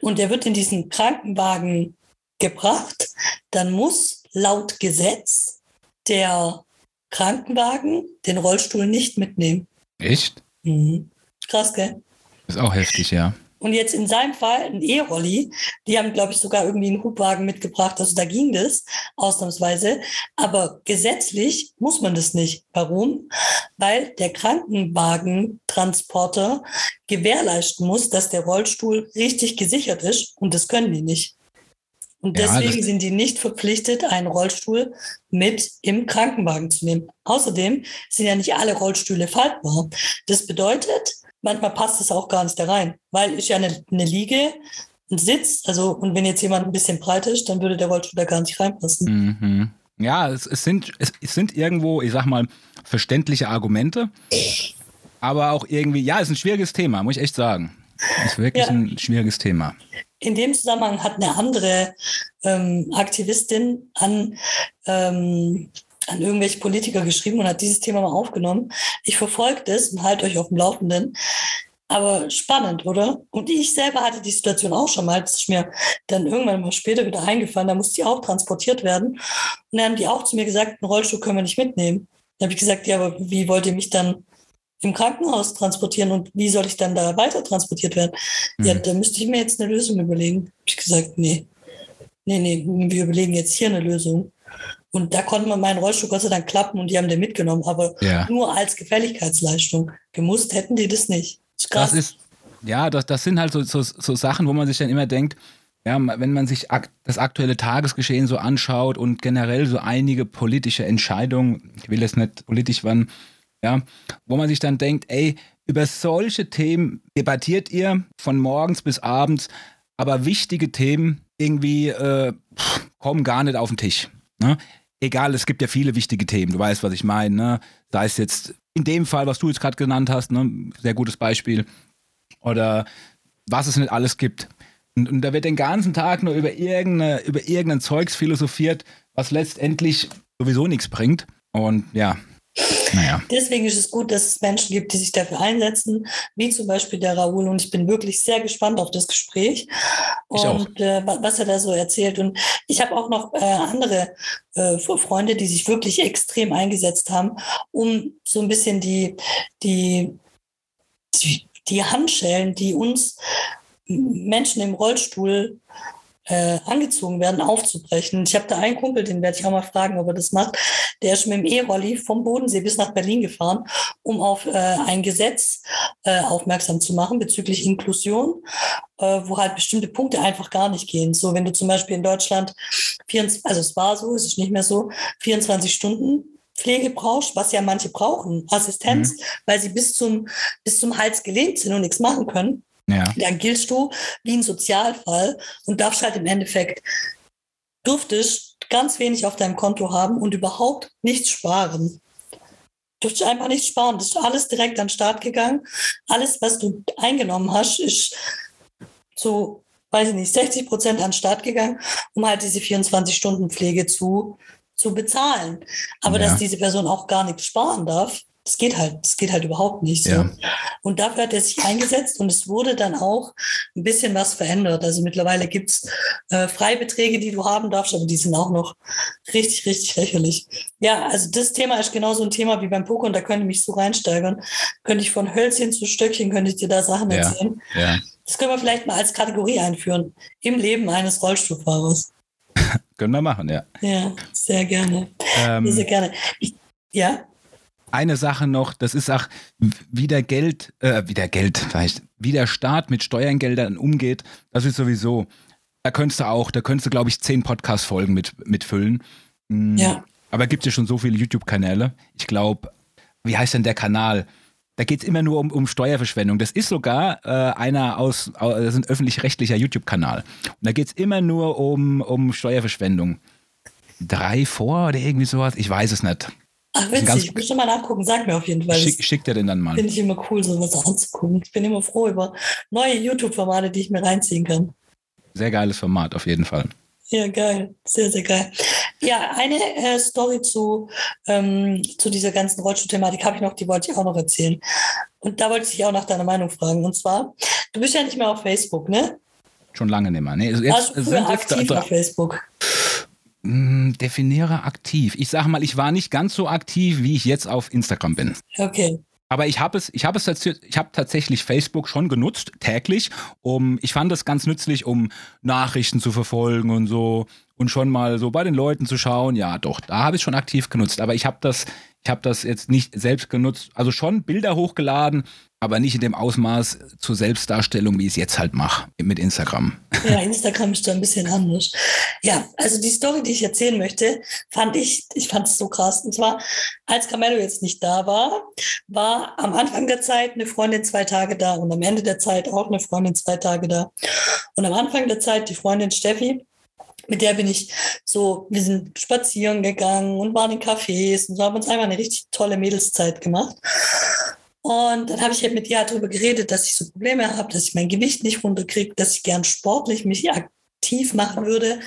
und er wird in diesen Krankenwagen gebracht, dann muss laut Gesetz der Krankenwagen den Rollstuhl nicht mitnehmen. Echt? Mhm. Krass, gell? Ist auch heftig, ja. Und jetzt in seinem Fall ein E-Rolli. Die haben, glaube ich, sogar irgendwie einen Hubwagen mitgebracht. Also da ging das ausnahmsweise. Aber gesetzlich muss man das nicht. Warum? Weil der Krankenwagentransporter gewährleisten muss, dass der Rollstuhl richtig gesichert ist. Und das können die nicht. Und deswegen ja, sind die nicht verpflichtet, einen Rollstuhl mit im Krankenwagen zu nehmen. Außerdem sind ja nicht alle Rollstühle faltbar. Das bedeutet, manchmal passt es auch gar nicht da rein, weil ist ja eine, eine Liege, ein Sitz, also und wenn jetzt jemand ein bisschen breit ist, dann würde der Rollstuhl da gar nicht reinpassen. Mhm. Ja, es, es, sind, es, es sind irgendwo, ich sag mal, verständliche Argumente, aber auch irgendwie, ja, es ist ein schwieriges Thema, muss ich echt sagen. Es ist wirklich ja. ein schwieriges Thema. In dem Zusammenhang hat eine andere ähm, Aktivistin an, ähm, an irgendwelche Politiker geschrieben und hat dieses Thema mal aufgenommen. Ich verfolge das und halte euch auf dem Laufenden. Aber spannend, oder? Und ich selber hatte die Situation auch schon mal. Das ist mir dann irgendwann mal später wieder eingefallen. Da musste die auch transportiert werden. Und dann haben die auch zu mir gesagt, einen Rollstuhl können wir nicht mitnehmen. Dann habe ich gesagt, ja, aber wie wollt ihr mich dann im Krankenhaus transportieren und wie soll ich dann da weiter transportiert werden? Mhm. Ja, da müsste ich mir jetzt eine Lösung überlegen. Habe ich gesagt, nee, nee, nee, wir überlegen jetzt hier eine Lösung. Und da konnte man meinen Rollstuhl Gott sei Dank klappen und die haben den mitgenommen, aber ja. nur als Gefälligkeitsleistung. Gemusst hätten die das nicht. Das ist, krass. Das ist ja, das, das sind halt so, so, so Sachen, wo man sich dann immer denkt, ja, wenn man sich ak das aktuelle Tagesgeschehen so anschaut und generell so einige politische Entscheidungen, ich will jetzt nicht politisch wann, ja, wo man sich dann denkt, ey, über solche Themen debattiert ihr von morgens bis abends, aber wichtige Themen irgendwie äh, kommen gar nicht auf den Tisch. Ne? Egal, es gibt ja viele wichtige Themen, du weißt, was ich meine. Ne? Sei es jetzt in dem Fall, was du jetzt gerade genannt hast, ne? sehr gutes Beispiel. Oder was es nicht alles gibt. Und, und, da wird den ganzen Tag nur über, irgendeine, über irgendein Zeugs philosophiert, was letztendlich sowieso nichts bringt. Und ja, naja. Deswegen ist es gut, dass es Menschen gibt, die sich dafür einsetzen, wie zum Beispiel der Raoul. Und ich bin wirklich sehr gespannt auf das Gespräch und äh, was er da so erzählt. Und ich habe auch noch äh, andere äh, Freunde, die sich wirklich extrem eingesetzt haben, um so ein bisschen die, die, die, Handschellen, die uns Menschen im Rollstuhl äh, angezogen werden, aufzubrechen. Ich habe da einen Kumpel, den werde ich auch mal fragen, ob er das macht. Der ist mit dem E-Rolli vom Bodensee bis nach Berlin gefahren, um auf äh, ein Gesetz äh, aufmerksam zu machen bezüglich Inklusion, äh, wo halt bestimmte Punkte einfach gar nicht gehen. So, wenn du zum Beispiel in Deutschland, 24, also es war so, es ist nicht mehr so, 24 Stunden Pflege brauchst, was ja manche brauchen, Assistenz, mhm. weil sie bis zum, bis zum Hals gelehnt sind und nichts machen können ja. dann giltst du wie ein Sozialfall und darfst halt im Endeffekt, durftest ganz wenig auf deinem Konto haben und überhaupt nichts sparen. Du Durftest einfach nicht sparen. Das ist alles direkt an den Start gegangen. Alles, was du eingenommen hast, ist zu, weiß ich nicht, 60 Prozent an den Start gegangen, um halt diese 24-Stunden-Pflege zu, zu bezahlen. Aber ja. dass diese Person auch gar nichts sparen darf, das geht halt, das geht halt überhaupt nicht so. Ja. Und dafür hat er sich eingesetzt und es wurde dann auch ein bisschen was verändert. Also mittlerweile gibt's äh, Freibeträge, die du haben darfst, aber die sind auch noch richtig, richtig lächerlich. Ja, also das Thema ist genauso ein Thema wie beim Poker und da könnte ich mich so reinsteigern. Könnte ich von Hölzchen zu Stöckchen, könnte ich dir da Sachen ja. erzählen. Ja. Das können wir vielleicht mal als Kategorie einführen. Im Leben eines Rollstuhlfahrers. (laughs) können wir machen, ja. Ja, sehr gerne. Ähm, sehr gerne. Ich, ja eine Sache noch, das ist auch, wie der Geld, äh, wie der Geld, vielleicht, wie der Staat mit Steuergeldern umgeht, das ist sowieso, da könntest du auch, da könntest du, glaube ich, zehn Podcast-Folgen mit, mitfüllen. Mhm. Ja. Aber gibt es ja schon so viele YouTube-Kanäle. Ich glaube, wie heißt denn der Kanal? Da geht es immer nur um, um Steuerverschwendung. Das ist sogar äh, einer aus, das ist ein öffentlich-rechtlicher YouTube-Kanal. Und da geht es immer nur um, um Steuerverschwendung. Drei vor oder irgendwie sowas? Ich weiß es nicht. Ach, witzig, ich muss schon mal nachgucken, sag mir auf jeden Fall. Schick, schickt er den dann mal. Finde ich immer cool, sowas anzugucken. Ich bin immer froh über neue YouTube-Formate, die ich mir reinziehen kann. Sehr geiles Format, auf jeden Fall. Ja, geil. Sehr, sehr geil. Ja, eine äh, Story zu, ähm, zu dieser ganzen Rollstuhl-Thematik habe ich noch, die wollte ich auch noch erzählen. Und da wollte ich dich auch nach deiner Meinung fragen. Und zwar, du bist ja nicht mehr auf Facebook, ne? Schon lange nicht mehr. Nee, also jetzt, also sind jetzt aktiv auf Facebook. Hm, definiere aktiv. Ich sage mal, ich war nicht ganz so aktiv, wie ich jetzt auf Instagram bin. Okay. Aber ich habe es, ich habe es, ich habe tatsächlich Facebook schon genutzt, täglich. Um, ich fand es ganz nützlich, um Nachrichten zu verfolgen und so und schon mal so bei den Leuten zu schauen. Ja, doch, da habe ich schon aktiv genutzt. Aber ich habe das, ich habe das jetzt nicht selbst genutzt. Also schon Bilder hochgeladen, aber nicht in dem Ausmaß zur Selbstdarstellung, wie ich es jetzt halt mache mit Instagram. (laughs) Ja, Instagram ist da ein bisschen anders. Ja, also die Story, die ich erzählen möchte, fand ich, ich fand es so krass. Und zwar, als Carmelo jetzt nicht da war, war am Anfang der Zeit eine Freundin zwei Tage da und am Ende der Zeit auch eine Freundin zwei Tage da. Und am Anfang der Zeit die Freundin Steffi, mit der bin ich so, wir sind spazieren gegangen und waren in Cafés und so haben uns einfach eine richtig tolle Mädelszeit gemacht. Und dann habe ich halt mit ihr darüber geredet, dass ich so Probleme habe, dass ich mein Gewicht nicht runterkriege, dass ich gern sportlich mich aktiv machen würde,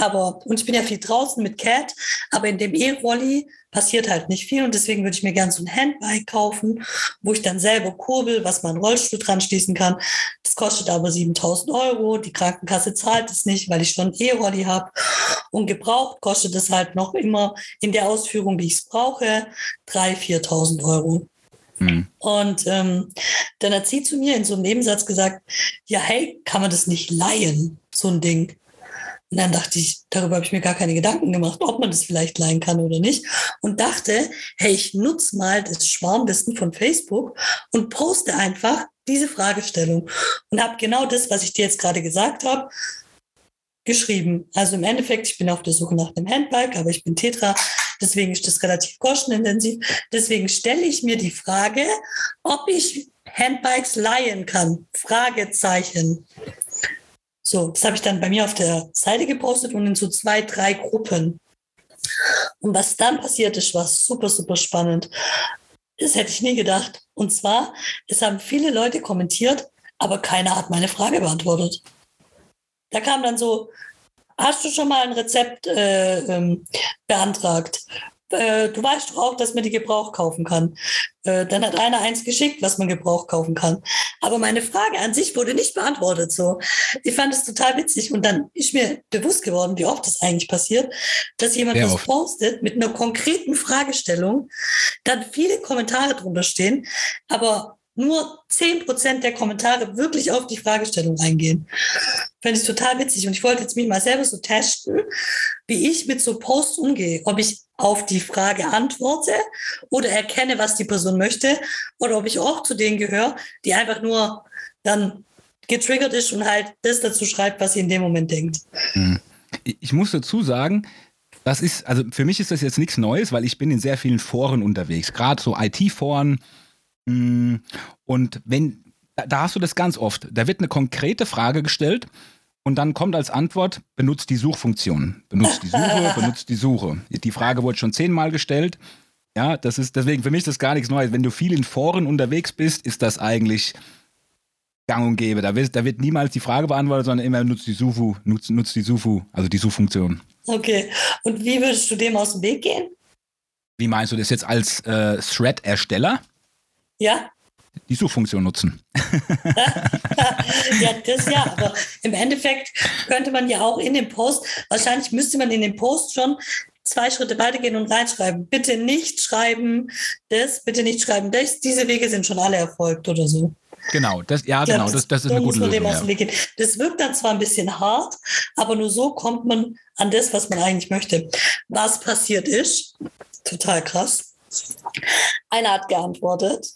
Aber, und ich bin ja viel draußen mit Cat, aber in dem E-Rolli passiert halt nicht viel und deswegen würde ich mir gerne so ein Handbike kaufen, wo ich dann selber kurbel, was man Rollstuhl dran schließen kann. Das kostet aber 7000 Euro. Die Krankenkasse zahlt es nicht, weil ich schon E-Rolli habe. Und gebraucht kostet es halt noch immer in der Ausführung, wie ich es brauche, 3.000, 4.000 Euro. Mhm. Und ähm, dann hat sie zu mir in so einem Nebensatz gesagt, ja, hey, kann man das nicht leihen, so ein Ding? Und dann dachte ich, darüber habe ich mir gar keine Gedanken gemacht, ob man das vielleicht leihen kann oder nicht. Und dachte, hey, ich nutze mal das Schwarmwissen von Facebook und poste einfach diese Fragestellung. Und habe genau das, was ich dir jetzt gerade gesagt habe, geschrieben. Also im Endeffekt, ich bin auf der Suche nach einem Handbike, aber ich bin Tetra, deswegen ist das relativ kostenintensiv. Deswegen stelle ich mir die Frage, ob ich Handbikes leihen kann. Fragezeichen. So, das habe ich dann bei mir auf der Seite gepostet und in so zwei, drei Gruppen. Und was dann passiert ist, war super, super spannend. Das hätte ich nie gedacht. Und zwar, es haben viele Leute kommentiert, aber keiner hat meine Frage beantwortet. Da kam dann so, hast du schon mal ein Rezept äh, ähm, beantragt? Äh, du weißt doch auch, dass man die Gebrauch kaufen kann. Äh, dann hat einer eins geschickt, was man Gebrauch kaufen kann. Aber meine Frage an sich wurde nicht beantwortet. So, ich fand es total witzig und dann ist mir bewusst geworden, wie oft das eigentlich passiert, dass jemand was postet mit einer konkreten Fragestellung, dann viele Kommentare drunter stehen, aber nur 10% der Kommentare wirklich auf die Fragestellung eingehen. Fände ich total witzig. Und ich wollte jetzt mich mal selber so testen, wie ich mit so Posts umgehe. Ob ich auf die Frage antworte oder erkenne, was die Person möchte. Oder ob ich auch zu denen gehöre, die einfach nur dann getriggert ist und halt das dazu schreibt, was sie in dem Moment denkt. Hm. Ich muss dazu sagen, das ist, also für mich ist das jetzt nichts Neues, weil ich bin in sehr vielen Foren unterwegs, gerade so IT-Foren, und wenn, da hast du das ganz oft. Da wird eine konkrete Frage gestellt und dann kommt als Antwort, benutzt die Suchfunktion. Benutzt die Suche, (laughs) benutzt die Suche. Die Frage wurde schon zehnmal gestellt. Ja, das ist deswegen für mich ist das gar nichts Neues. Wenn du viel in Foren unterwegs bist, ist das eigentlich gang und gäbe. Da wird, da wird niemals die Frage beantwortet, sondern immer nutzt die Sufu, nutzt, nutzt die Sufu, also die Suchfunktion. Okay. Und wie würdest du dem aus dem Weg gehen? Wie meinst du das jetzt als äh, Thread-Ersteller? Ja. Die Suchfunktion nutzen. (laughs) ja, das ja, aber im Endeffekt könnte man ja auch in dem Post, wahrscheinlich müsste man in dem Post schon zwei Schritte weitergehen und reinschreiben. Bitte nicht schreiben das, bitte nicht schreiben das. Diese Wege sind schon alle erfolgt oder so. Genau, das, ja, genau, das, das ist eine gute Lösung. Ja. Das wirkt dann zwar ein bisschen hart, aber nur so kommt man an das, was man eigentlich möchte. Was passiert ist, total krass. Einer hat geantwortet,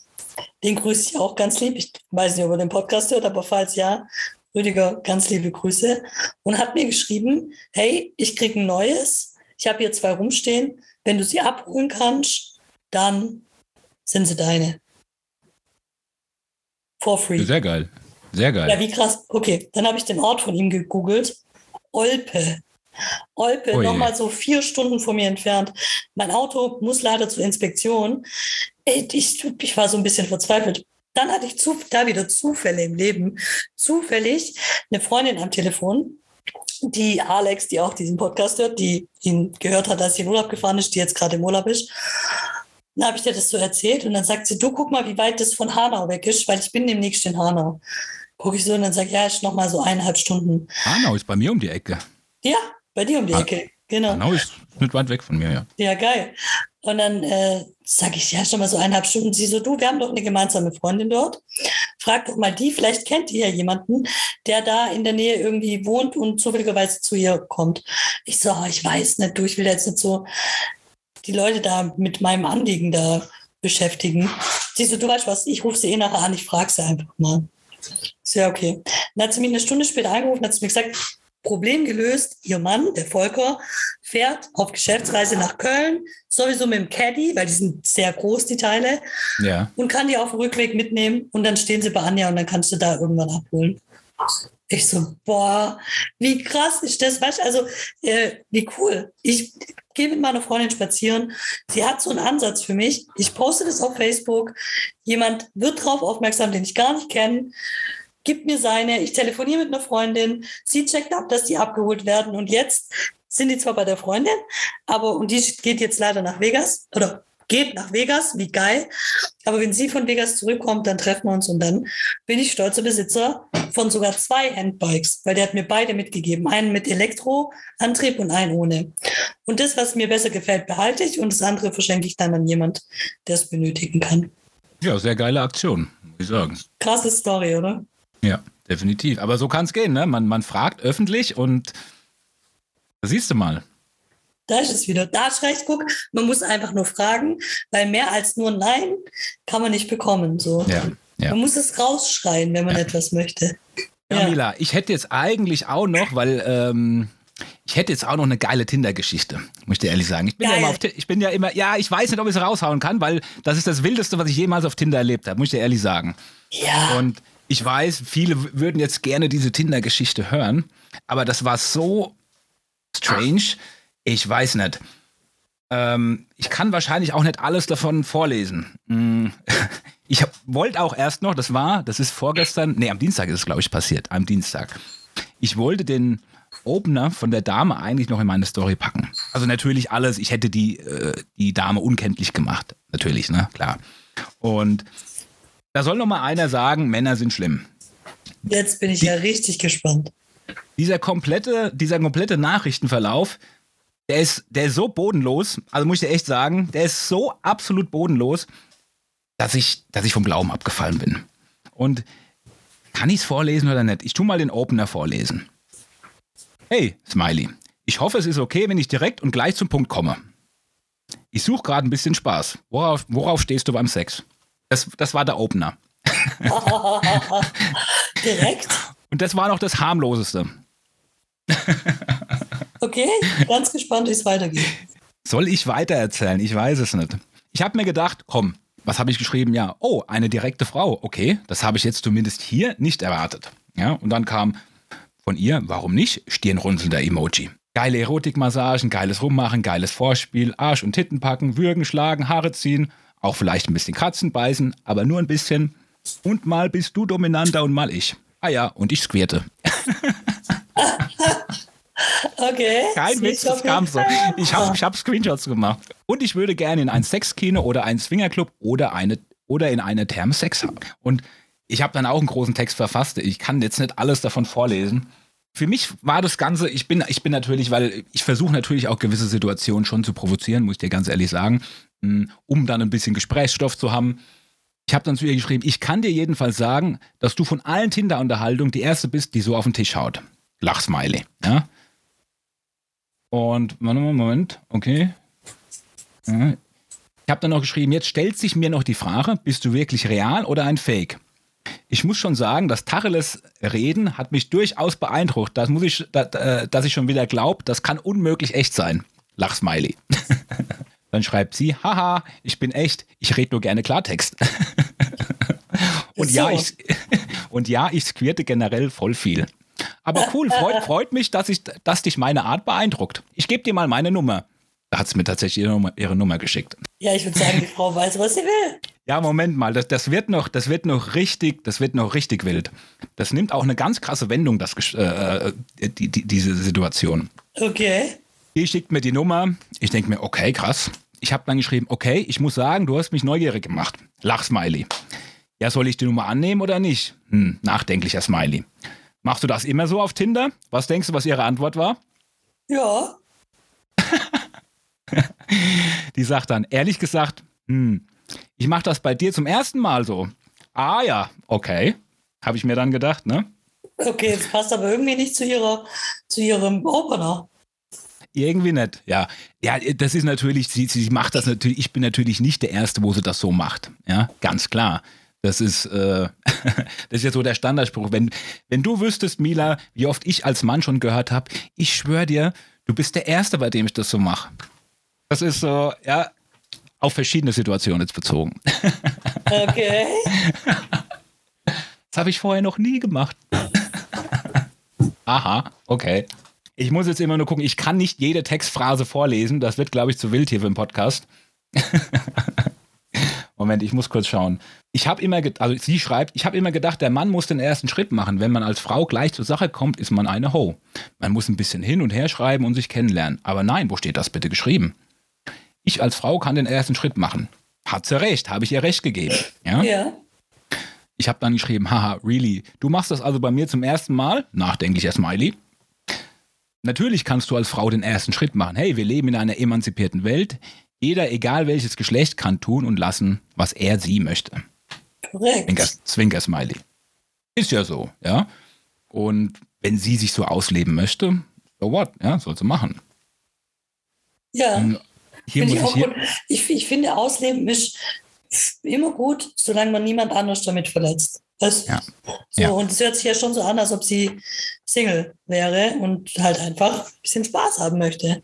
den grüße ich auch ganz lieb. Ich weiß nicht, ob er den Podcast hört, aber falls ja, Rüdiger, ganz liebe Grüße. Und hat mir geschrieben, hey, ich kriege ein neues. Ich habe hier zwei rumstehen. Wenn du sie abholen kannst, dann sind sie deine. For free. Sehr geil. Sehr geil. Ja, wie krass. Okay, dann habe ich den Ort von ihm gegoogelt. Olpe. Olpe, oh nochmal so vier Stunden von mir entfernt. Mein Auto muss leider zur Inspektion. Ich, ich war so ein bisschen verzweifelt. Dann hatte ich zu, da wieder Zufälle im Leben. Zufällig eine Freundin am Telefon, die Alex, die auch diesen Podcast hört, die ihn gehört hat, als sie in Urlaub gefahren ist, die jetzt gerade im Urlaub ist. Dann habe ich dir das so erzählt und dann sagt sie, du guck mal, wie weit das von Hanau weg ist, weil ich bin demnächst in Hanau. Gucke ich so und dann sage ich, ja, ist noch mal so eineinhalb Stunden. Hanau ist bei mir um die Ecke. Ja, bei dir um die Ecke, genau. Hanau ist nicht weit weg von mir, ja. Ja, geil. Und dann äh, sage ich, ja, schon mal so eineinhalb Stunden. Sie so, du, wir haben doch eine gemeinsame Freundin dort. Frag doch mal die, vielleicht kennt ihr ja jemanden, der da in der Nähe irgendwie wohnt und zufälligerweise zu ihr kommt. Ich so, oh, ich weiß nicht, du, ich will jetzt nicht so die Leute da mit meinem Anliegen da beschäftigen. Sie so, du weißt was, ich rufe sie eh nachher an, ich frage sie einfach mal. Sehr okay. Dann hat sie mich eine Stunde später angerufen, hat sie mir gesagt, Problem gelöst. Ihr Mann, der Volker, fährt auf Geschäftsreise nach Köln, sowieso mit dem Caddy, weil die sind sehr groß, die Teile, ja. und kann die auf dem Rückweg mitnehmen und dann stehen sie bei Anja und dann kannst du da irgendwann abholen. Ich so, boah, wie krass ist das? Weißt also, äh, wie cool. Ich gehe mit meiner Freundin spazieren. Sie hat so einen Ansatz für mich. Ich poste das auf Facebook. Jemand wird darauf aufmerksam, den ich gar nicht kenne gibt mir seine, ich telefoniere mit einer Freundin, sie checkt ab, dass die abgeholt werden und jetzt sind die zwar bei der Freundin, aber und die geht jetzt leider nach Vegas oder geht nach Vegas, wie geil. Aber wenn sie von Vegas zurückkommt, dann treffen wir uns und dann bin ich stolzer Besitzer von sogar zwei Handbikes, weil der hat mir beide mitgegeben. Einen mit Elektroantrieb und einen ohne. Und das, was mir besser gefällt, behalte ich und das andere verschenke ich dann an jemand, der es benötigen kann. Ja, sehr geile Aktion, muss ich sagen. Krasse Story, oder? Ja, definitiv. Aber so kann es gehen, ne? Man, man fragt öffentlich und da siehst du mal. Da ist es wieder. Da ist recht, guck, man muss einfach nur fragen, weil mehr als nur Nein kann man nicht bekommen. So. Ja, ja. Man muss es rausschreien, wenn man ja. etwas möchte. Ja, Mila, ich hätte jetzt eigentlich auch noch, weil ähm, ich hätte jetzt auch noch eine geile Tinder-Geschichte, muss ich dir ehrlich sagen. Ich bin, ja immer auf, ich bin ja immer, ja, ich weiß nicht, ob ich es raushauen kann, weil das ist das Wildeste, was ich jemals auf Tinder erlebt habe, muss ich dir ehrlich sagen. Ja. Und ich weiß, viele würden jetzt gerne diese Tinder-Geschichte hören, aber das war so strange. Ich weiß nicht. Ähm, ich kann wahrscheinlich auch nicht alles davon vorlesen. Hm. (laughs) Ich wollte auch erst noch, das war, das ist vorgestern, nee, am Dienstag ist es, glaube ich, passiert, am Dienstag. Ich wollte den Opener von der Dame eigentlich noch in meine Story packen. Also natürlich alles, ich hätte die, äh, die Dame unkenntlich gemacht. Natürlich, ne, klar. Und da soll noch mal einer sagen, Männer sind schlimm. Jetzt bin ich die, ja richtig gespannt. Dieser komplette, dieser komplette Nachrichtenverlauf, der ist, der ist so bodenlos, also muss ich dir echt sagen, der ist so absolut bodenlos, dass ich, dass ich vom Glauben abgefallen bin. Und kann ich es vorlesen oder nicht? Ich tue mal den Opener vorlesen. Hey, Smiley, ich hoffe, es ist okay, wenn ich direkt und gleich zum Punkt komme. Ich suche gerade ein bisschen Spaß. Worauf, worauf stehst du beim Sex? Das, das war der Opener. (laughs) direkt? Und das war noch das harmloseste. Okay, ganz gespannt, wie es weitergeht. Soll ich weitererzählen? Ich weiß es nicht. Ich habe mir gedacht, komm, was habe ich geschrieben? Ja, oh, eine direkte Frau. Okay, das habe ich jetzt zumindest hier nicht erwartet. Ja, und dann kam von ihr, warum nicht, stirnrunzelnder Emoji. Geile Erotikmassagen, geiles Rummachen, geiles Vorspiel, Arsch und Titten packen, würgen, schlagen, Haare ziehen, auch vielleicht ein bisschen Katzen beißen, aber nur ein bisschen. Und mal bist du dominanter und mal ich. Ah ja, und ich squirte. (laughs) Okay. Kein Witz, das kam so. Ich habe ich hab Screenshots gemacht. Und ich würde gerne in ein Sexkino oder einen Swingerclub oder, eine, oder in eine Therme Sex haben. Und ich habe dann auch einen großen Text verfasst. Ich kann jetzt nicht alles davon vorlesen. Für mich war das Ganze, ich bin, ich bin natürlich, weil ich versuche natürlich auch gewisse Situationen schon zu provozieren, muss ich dir ganz ehrlich sagen, um dann ein bisschen Gesprächsstoff zu haben. Ich habe dann zu ihr geschrieben, ich kann dir jedenfalls sagen, dass du von allen Tinder-Unterhaltungen die erste bist, die so auf den Tisch haut. Lachsmiley. Ja? Und, mal, Moment, okay. Ich habe dann noch geschrieben, jetzt stellt sich mir noch die Frage, bist du wirklich real oder ein Fake? Ich muss schon sagen, das Tacheles Reden hat mich durchaus beeindruckt. Das muss ich, äh, dass ich schon wieder glaube, das kann unmöglich echt sein. Lachsmiley. (laughs) dann schreibt sie, haha, ich bin echt, ich rede nur gerne Klartext. (laughs) und, so. ja, ich, (laughs) und ja, ich squirte generell voll viel. Aber cool, freut, (laughs) freut mich, dass, ich, dass dich meine Art beeindruckt. Ich gebe dir mal meine Nummer. Da hat sie mir tatsächlich ihre Nummer, ihre Nummer, geschickt. Ja, ich würde sagen, die Frau weiß, was sie will. Ja, Moment mal, das, das, wird noch, das wird noch richtig, das wird noch richtig wild. Das nimmt auch eine ganz krasse Wendung, das, äh, äh, die, die, diese Situation. Okay. Die schickt mir die Nummer. Ich denke mir, okay, krass. Ich habe dann geschrieben, okay, ich muss sagen, du hast mich neugierig gemacht. Lachsmiley. Ja, soll ich die Nummer annehmen oder nicht? Hm, nachdenklicher Smiley. Machst du das immer so auf Tinder? Was denkst du, was ihre Antwort war? Ja. (laughs) Die sagt dann, ehrlich gesagt, hm, ich mache das bei dir zum ersten Mal so. Ah ja, okay. Habe ich mir dann gedacht, ne? Okay, jetzt passt aber irgendwie nicht zu, ihrer, zu ihrem Opener. Irgendwie nicht, ja. Ja, das ist natürlich, sie, sie macht das natürlich, ich bin natürlich nicht der Erste, wo sie das so macht. Ja, ganz klar. Das ist, äh, (laughs) das ist ja so der Standardspruch. Wenn, wenn du wüsstest, Mila, wie oft ich als Mann schon gehört habe, ich schwöre dir, du bist der Erste, bei dem ich das so mache. Das ist so, ja, auf verschiedene Situationen jetzt bezogen. (laughs) Okay. Das habe ich vorher noch nie gemacht. (laughs) Aha, okay. Ich muss jetzt immer nur gucken, ich kann nicht jede Textphrase vorlesen. Das wird, glaube ich, zu wild hier für den Podcast. (laughs) Moment, ich muss kurz schauen. Ich habe immer, also sie schreibt, ich habe immer gedacht, der Mann muss den ersten Schritt machen. Wenn man als Frau gleich zur Sache kommt, ist man eine Ho. Man muss ein bisschen hin und her schreiben und sich kennenlernen. Aber nein, wo steht das bitte geschrieben? Ich als Frau kann den ersten Schritt machen. Hat sie recht, habe ich ihr recht gegeben. Ja. ja. Ich habe dann geschrieben, haha, really? Du machst das also bei mir zum ersten Mal? Nachdenklicher Smiley. Natürlich kannst du als Frau den ersten Schritt machen. Hey, wir leben in einer emanzipierten Welt. Jeder, egal welches Geschlecht, kann tun und lassen, was er sie möchte. Korrekt. Zwinker, Zwinker Smiley. Ist ja so, ja. Und wenn sie sich so ausleben möchte, so what, ja, soll sie machen. Ja. Und hier muss ich, ich, hier ich, ich, finde, Ausleben ist immer gut, solange man niemand anders damit verletzt. Das, ja. So, ja. Und es hört sich ja schon so an, als ob sie Single wäre und halt einfach ein bisschen Spaß haben möchte.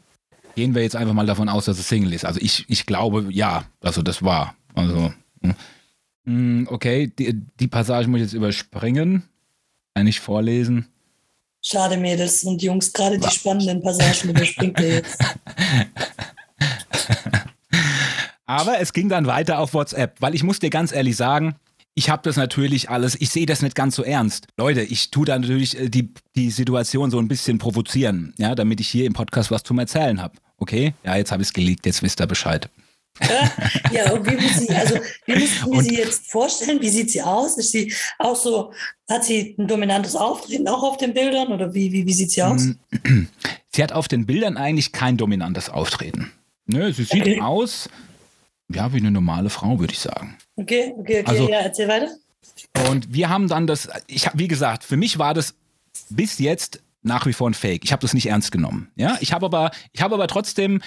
Gehen wir jetzt einfach mal davon aus, dass es Single ist. Also ich, ich glaube, ja, also das war. Also, hm. Hm, okay, die, die Passage muss ich jetzt überspringen. Kann ich vorlesen. Schade, Mädels und Jungs, gerade die spannenden Passagen überspringt ihr jetzt. (laughs) Aber es ging dann weiter auf WhatsApp, weil ich muss dir ganz ehrlich sagen, ich habe das natürlich alles, ich sehe das nicht ganz so ernst. Leute, ich tue da natürlich äh, die, die Situation so ein bisschen provozieren, ja, damit ich hier im Podcast was zum Erzählen habe. Okay? Ja, jetzt habe ich es geleakt, jetzt wisst ihr Bescheid. (laughs) ja, und wie muss sie, also wie müssen wir sie jetzt vorstellen? Wie sieht sie aus? Ist sie auch so, hat sie ein dominantes Auftreten auch auf den Bildern oder wie, wie, wie sieht sie aus? (clears throat) Sie hat auf den Bildern eigentlich kein dominantes Auftreten. Nö, sie sieht okay. aus, ja, wie eine normale Frau, würde ich sagen. Okay, okay, okay, also, ja, erzähl weiter. Und wir haben dann das, ich habe, wie gesagt, für mich war das bis jetzt nach wie vor ein Fake. Ich habe das nicht ernst genommen. Ja, ich habe aber, ich habe aber trotzdem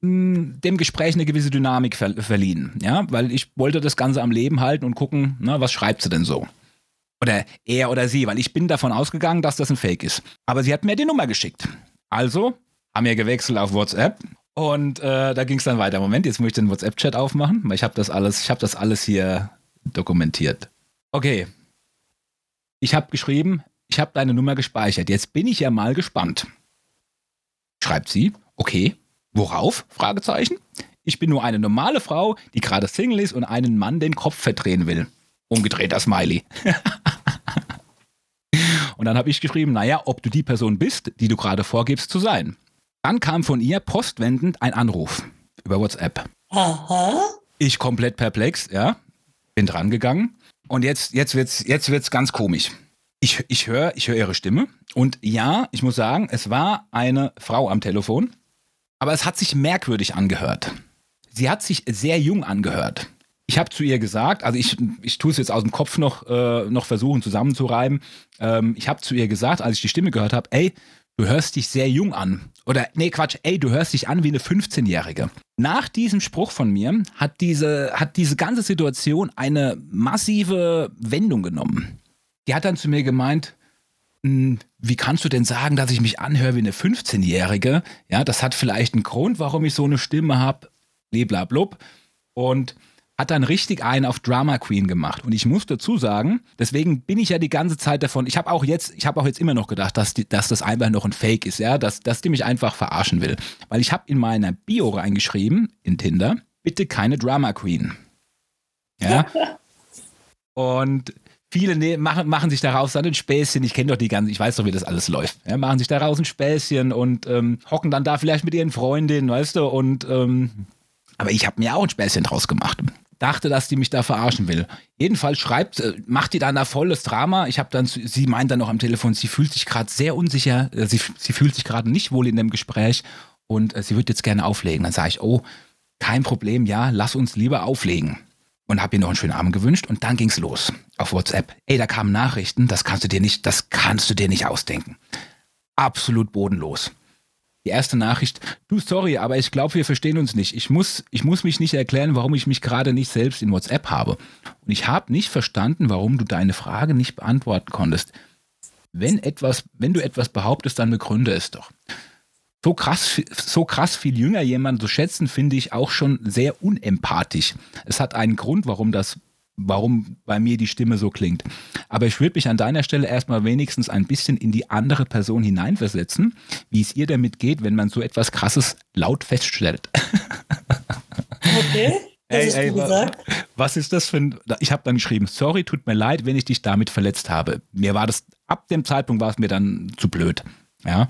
mh, hm, dem Gespräch eine gewisse Dynamik ver verliehen. Ja, weil ich wollte das Ganze am Leben halten und gucken, na, was schreibt sie denn so? Oder er oder sie, weil ich bin davon ausgegangen, dass das ein Fake ist. Aber sie hat mir die Nummer geschickt. Also haben wir gewechselt auf WhatsApp und äh, da ging es dann weiter. Moment, jetzt muss ich den WhatsApp-Chat aufmachen, weil ich habe das alles, ich das alles hier dokumentiert. Okay. Ich habe geschrieben, ich habe deine Nummer gespeichert. Jetzt bin ich ja mal gespannt. Schreibt sie, okay, worauf? Fragezeichen. Ich bin nur eine normale Frau, die gerade Single ist und einen Mann den Kopf verdrehen will. Umgedrehter Smiley. (laughs) und dann habe ich geschrieben, naja, ob du die Person bist, die du gerade vorgibst zu sein. Dann kam von ihr postwendend ein Anruf über WhatsApp. Aha. Ich komplett perplex, ja. Bin dran gegangen. Und jetzt, jetzt wird's, jetzt wird's ganz komisch. Ich, ich höre ich hör ihre Stimme. Und ja, ich muss sagen, es war eine Frau am Telefon. Aber es hat sich merkwürdig angehört. Sie hat sich sehr jung angehört. Ich habe zu ihr gesagt, also ich, ich tue es jetzt aus dem Kopf noch, äh, noch versuchen zusammenzureiben. Ähm, ich habe zu ihr gesagt, als ich die Stimme gehört habe, ey, du hörst dich sehr jung an. Oder, nee, Quatsch, ey, du hörst dich an wie eine 15-Jährige. Nach diesem Spruch von mir hat diese, hat diese ganze Situation eine massive Wendung genommen. Die hat dann zu mir gemeint, hm, wie kannst du denn sagen, dass ich mich anhöre wie eine 15-Jährige? Ja, das hat vielleicht einen Grund, warum ich so eine Stimme habe. Blablablub. Und hat dann richtig einen auf Drama Queen gemacht. Und ich muss dazu sagen, deswegen bin ich ja die ganze Zeit davon, ich habe auch jetzt, ich habe auch jetzt immer noch gedacht, dass, die, dass das einfach noch ein Fake ist, ja, dass, dass die mich einfach verarschen will. Weil ich habe in meiner Bio reingeschrieben, in Tinder, bitte keine Drama Queen. Ja. (laughs) Und viele ne machen, machen sich daraus dann ein Späßchen. Ich kenne doch die ganze, ich weiß doch, wie das alles läuft. Ja, machen sich daraus ein Späßchen und ähm, hocken dann da vielleicht mit ihren Freundinnen, weißt du, und ähm, aber ich habe mir auch ein Späßchen draus gemacht dachte, dass die mich da verarschen will. Jedenfalls schreibt, äh, macht die dann da volles Drama. Ich habe dann, sie meint dann noch am Telefon, sie fühlt sich gerade sehr unsicher, äh, sie, sie fühlt sich gerade nicht wohl in dem Gespräch und äh, sie würde jetzt gerne auflegen. Dann sage ich, oh, kein Problem, ja, lass uns lieber auflegen. Und habe ihr noch einen schönen Abend gewünscht und dann ging's los auf WhatsApp. Ey, da kamen Nachrichten, das kannst du dir nicht, das kannst du dir nicht ausdenken. Absolut bodenlos. Die erste Nachricht, du sorry, aber ich glaube, wir verstehen uns nicht. Ich muss, ich muss mich nicht erklären, warum ich mich gerade nicht selbst in WhatsApp habe. Und ich habe nicht verstanden, warum du deine Frage nicht beantworten konntest. Wenn etwas, wenn du etwas behauptest, dann begründe es doch. So krass, so krass viel jünger jemanden zu schätzen, finde ich auch schon sehr unempathisch. Es hat einen Grund, warum das warum bei mir die Stimme so klingt. Aber ich würde mich an deiner Stelle erstmal wenigstens ein bisschen in die andere Person hineinversetzen, wie es ihr damit geht, wenn man so etwas Krasses laut feststellt. Okay. (laughs) ey, ey, was ist das für ein. Ich habe dann geschrieben, sorry, tut mir leid, wenn ich dich damit verletzt habe. Mir war das, ab dem Zeitpunkt war es mir dann zu blöd. Ja.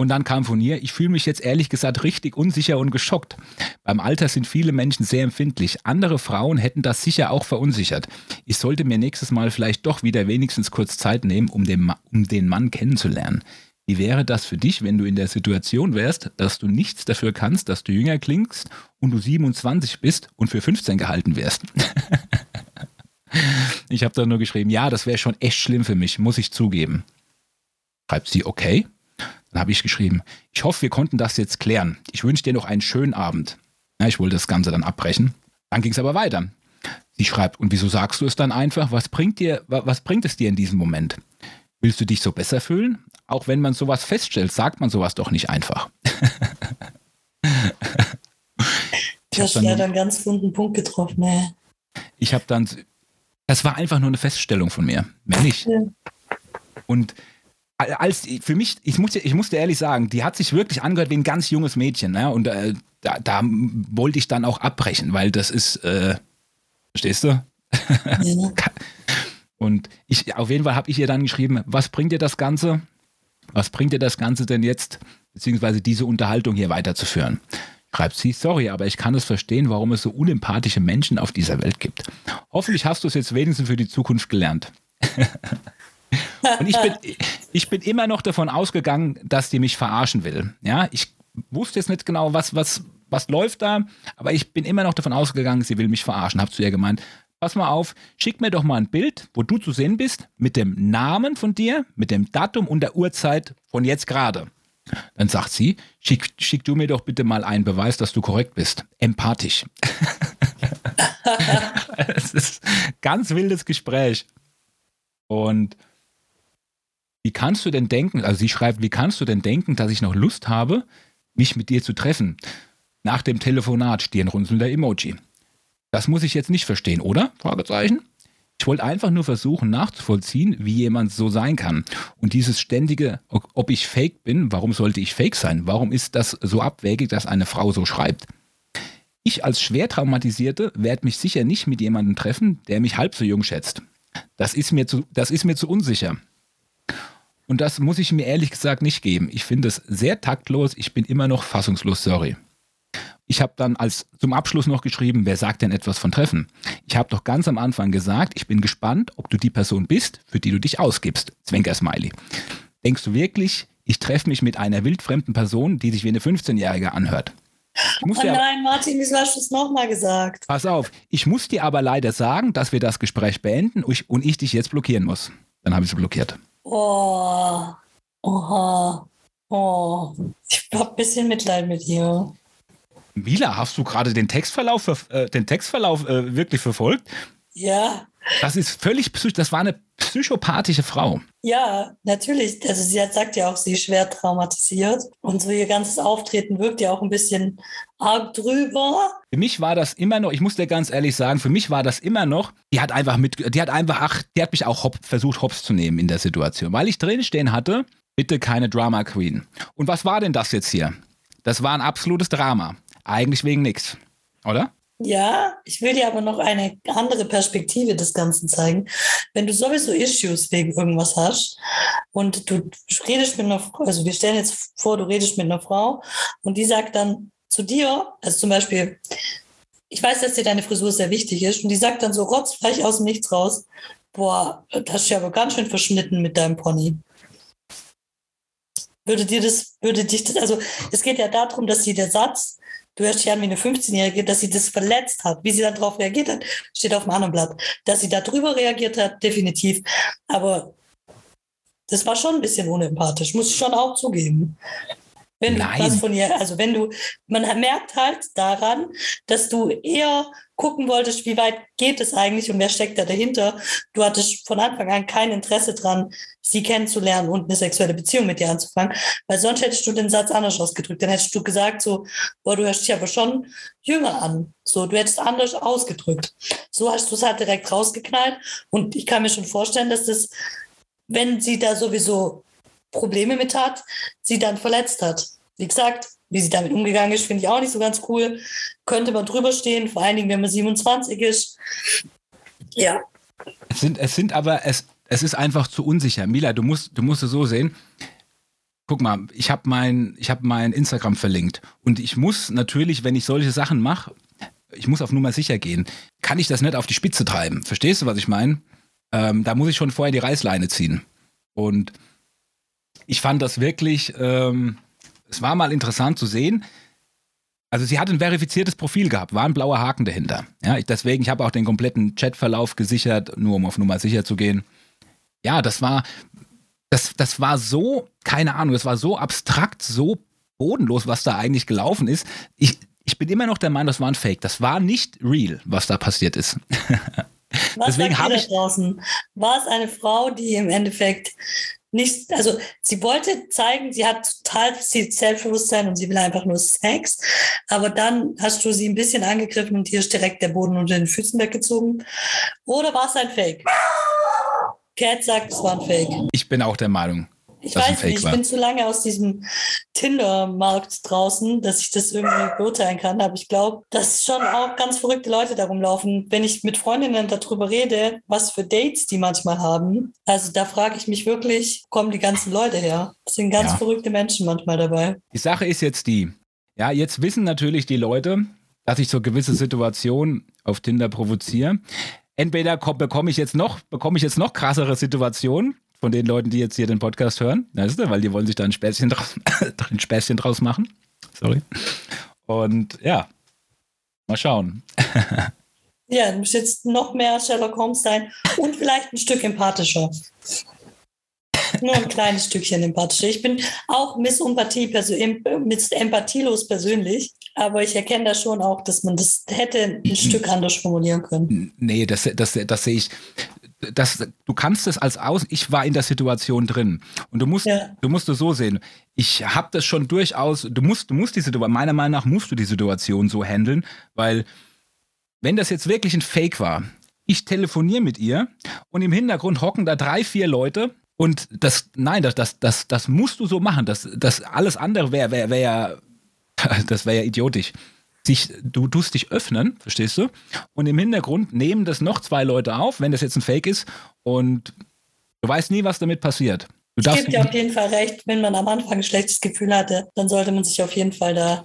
Und dann kam von ihr, ich fühle mich jetzt ehrlich gesagt richtig unsicher und geschockt. Beim Alter sind viele Menschen sehr empfindlich. Andere Frauen hätten das sicher auch verunsichert. Ich sollte mir nächstes Mal vielleicht doch wieder wenigstens kurz Zeit nehmen, um den, um den Mann kennenzulernen. Wie wäre das für dich, wenn du in der Situation wärst, dass du nichts dafür kannst, dass du jünger klingst und du 27 bist und für 15 gehalten wärst? (laughs) ich habe da nur geschrieben, ja, das wäre schon echt schlimm für mich, muss ich zugeben. Schreibt sie, okay. Dann habe ich geschrieben, ich hoffe, wir konnten das jetzt klären. Ich wünsche dir noch einen schönen Abend. Ja, ich wollte das Ganze dann abbrechen. Dann ging es aber weiter. Sie schreibt, und wieso sagst du es dann einfach? Was bringt, dir, was bringt es dir in diesem Moment? Willst du dich so besser fühlen? Auch wenn man sowas feststellt, sagt man sowas doch nicht einfach. du hast leider einen ganz wunden Punkt getroffen. Ey. Ich habe dann, das war einfach nur eine Feststellung von mir, mehr nicht. Ja. Und als für mich, ich musste, ich musste ehrlich sagen, die hat sich wirklich angehört wie ein ganz junges Mädchen. Ne? Und äh, da, da, wollte ich dann auch abbrechen, weil das ist, äh, verstehst du? Ja. (laughs) Und ich, auf jeden Fall habe ich ihr dann geschrieben, was bringt dir das Ganze? Was bringt dir das Ganze denn jetzt, beziehungsweise diese Unterhaltung hier weiterzuführen? Schreibt sie, sorry, aber ich kann es verstehen, warum es so unempathische Menschen auf dieser Welt gibt. Hoffentlich hast du es jetzt wenigstens für die Zukunft gelernt. (laughs) Und ich bin, ich bin immer noch davon ausgegangen, dass die mich verarschen will. Ja, ich wusste jetzt nicht genau, was, was, was läuft da, aber ich bin immer noch davon ausgegangen, sie will mich verarschen. Hab zu ihr gemeint, pass mal auf, schick mir doch mal ein Bild, wo du zu sehen bist, mit dem Namen von dir, mit dem Datum und der Uhrzeit von jetzt gerade. Dann sagt sie, schick, schick du mir doch bitte mal einen Beweis, dass du korrekt bist. Empathisch. (laughs) Es ist ein ganz wildes Gespräch. Und wie kannst du denn denken, also sie schreibt, wie kannst du denn denken, dass ich noch Lust habe, mich mit dir zu treffen? Nach dem Telefonat stirnrunzelnder Emoji. Das muss ich jetzt nicht verstehen, oder? Fragezeichen. Ich wollte einfach nur versuchen nachzuvollziehen, wie jemand so sein kann. Und dieses ständige, ob ich fake bin, warum sollte ich fake sein? Warum ist das so abwägig, dass eine Frau so schreibt? Ich als schwer traumatisierte werde mich sicher nicht mit jemandem treffen, der mich halb so jung schätzt. Das ist mir zu, das ist mir zu unsicher. Und das muss ich mir ehrlich gesagt nicht geben. Ich finde es sehr taktlos. Ich bin immer noch fassungslos, sorry. Ich habe dann als zum Abschluss noch geschrieben, wer sagt denn etwas von Treffen? Ich habe doch ganz am Anfang gesagt, ich bin gespannt, ob du die Person bist, für die du dich ausgibst. Zwinker-Smiley. Denkst du wirklich, ich treffe mich mit einer wildfremden Person, die sich wie eine 15-Jährige anhört? oh nein, Martin, wieso hast du es nochmal gesagt? Pass auf, ich muss dir aber leider sagen, dass wir das Gespräch beenden und ich dich jetzt blockieren muss. Dann habe ich sie blockiert. Oh, oha, oh, ich habe ein bisschen Mitleid mit ihr. Mila, hast du gerade den Textverlauf, äh, den Textverlauf äh, wirklich verfolgt? Ja. Das ist völlig psychisch, das war eine psychopathische Frau. Ja, natürlich. Also sie hat, sagt ja auch, sie ist schwer traumatisiert. Und so ihr ganzes Auftreten wirkt ja auch ein bisschen arg drüber. Für mich war das immer noch, ich muss dir ganz ehrlich sagen, für mich war das immer noch, die hat einfach mit, die hat einfach, ach, die hat mich auch hop, versucht, hops zu nehmen in der Situation. Weil ich drinstehen hatte, bitte keine Drama Queen. Und was war denn das jetzt hier? Das war ein absolutes Drama. Eigentlich wegen nichts, oder? Ja, ich will dir aber noch eine andere Perspektive des Ganzen zeigen. Wenn du sowieso Issues wegen irgendwas hast und du redest mit einer Frau, also wir stellen jetzt vor, du redest mit einer Frau und die sagt dann zu dir, also zum Beispiel, ich weiß, dass dir deine Frisur sehr wichtig ist und die sagt dann so rotzfrech aus dem Nichts raus, boah, das ist ja aber ganz schön verschnitten mit deinem Pony. Würde dir das, würde dich das, also es geht ja darum, dass sie der Satz, du hörst dich an wie eine 15-Jährige, dass sie das verletzt hat. Wie sie dann darauf reagiert hat, steht auf dem anderen Blatt. Dass sie darüber reagiert hat, definitiv. Aber das war schon ein bisschen unempathisch, muss ich schon auch zugeben. Wenn Nein. du was von ihr, also wenn du, man merkt halt daran, dass du eher gucken wolltest, wie weit geht es eigentlich und wer steckt da dahinter. Du hattest von Anfang an kein Interesse dran, sie kennenzulernen und eine sexuelle Beziehung mit ihr anzufangen, weil sonst hättest du den Satz anders ausgedrückt. Dann hättest du gesagt so, boah, du hörst dich aber schon jünger an. So, du hättest anders ausgedrückt. So hast du es halt direkt rausgeknallt und ich kann mir schon vorstellen, dass das, wenn sie da sowieso Probleme mit hat, sie dann verletzt hat. Wie gesagt, wie sie damit umgegangen ist, finde ich auch nicht so ganz cool. Könnte man drüber stehen, vor allen Dingen, wenn man 27 ist. Ja. Es sind, es sind aber, es, es ist einfach zu unsicher. Mila, du musst, du musst es so sehen. Guck mal, ich habe mein, hab mein Instagram verlinkt und ich muss natürlich, wenn ich solche Sachen mache, ich muss auf Nummer sicher gehen. Kann ich das nicht auf die Spitze treiben? Verstehst du, was ich meine? Ähm, da muss ich schon vorher die Reißleine ziehen. Und ich fand das wirklich, ähm, es war mal interessant zu sehen. Also sie hat ein verifiziertes Profil gehabt, war ein blauer Haken dahinter. Ja, ich, deswegen, ich habe auch den kompletten Chatverlauf gesichert, nur um auf Nummer sicher zu gehen. Ja, das war, das, das war so, keine Ahnung, das war so abstrakt, so bodenlos, was da eigentlich gelaufen ist. Ich, ich bin immer noch der Meinung, das war ein Fake. Das war nicht real, was da passiert ist. (laughs) Was Deswegen habe ich draußen. War es eine Frau, die im Endeffekt nicht, also sie wollte zeigen, sie hat total viel Selbstbewusstsein und sie will einfach nur Sex, aber dann hast du sie ein bisschen angegriffen und hier ist direkt der Boden unter den Füßen weggezogen. Oder war es ein Fake? Cat sagt, es war ein Fake. Ich bin auch der Meinung. Ich weiß nicht, ich bin zu lange aus diesem Tinder-Markt draußen, dass ich das irgendwie beurteilen kann. Aber ich glaube, dass schon auch ganz verrückte Leute darum laufen. Wenn ich mit Freundinnen darüber rede, was für Dates die manchmal haben, also da frage ich mich wirklich, kommen die ganzen Leute her? Es sind ganz ja. verrückte Menschen manchmal dabei. Die Sache ist jetzt die, ja, jetzt wissen natürlich die Leute, dass ich so gewisse Situationen auf Tinder provoziere. Entweder bekomme ich jetzt noch, bekomme ich jetzt noch krassere Situationen, von den Leuten, die jetzt hier den Podcast hören. Weißt du, weil die wollen sich da ein Späßchen draus, (laughs) ein Späßchen draus machen. Sorry. Und ja, mal schauen. (laughs) ja, du musst jetzt noch mehr Sherlock Holmes sein und vielleicht ein Stück empathischer. Nur ein kleines Stückchen empathischer. Ich bin auch Miss Empathie, Miss Empathielos persönlich, aber ich erkenne da schon auch, dass man das hätte ein Stück anders formulieren können. Nee, das, das, das sehe ich das, du kannst es als aus, ich war in der Situation drin. Und du musst, ja. du musst es so sehen. Ich habe das schon durchaus, du musst, du musst die Situation, meiner Meinung nach musst du die Situation so handeln, weil wenn das jetzt wirklich ein Fake war, ich telefoniere mit ihr und im Hintergrund hocken da drei, vier Leute und das, nein, das, das, das, das musst du so machen. Das, das alles andere wäre wär, wär ja, (laughs) das wäre ja idiotisch sich, du tust dich öffnen, verstehst du? Und im Hintergrund nehmen das noch zwei Leute auf, wenn das jetzt ein Fake ist und du weißt nie, was damit passiert. Du ich gebe dir auf jeden Fall recht, wenn man am Anfang ein schlechtes Gefühl hatte, dann sollte man sich auf jeden Fall da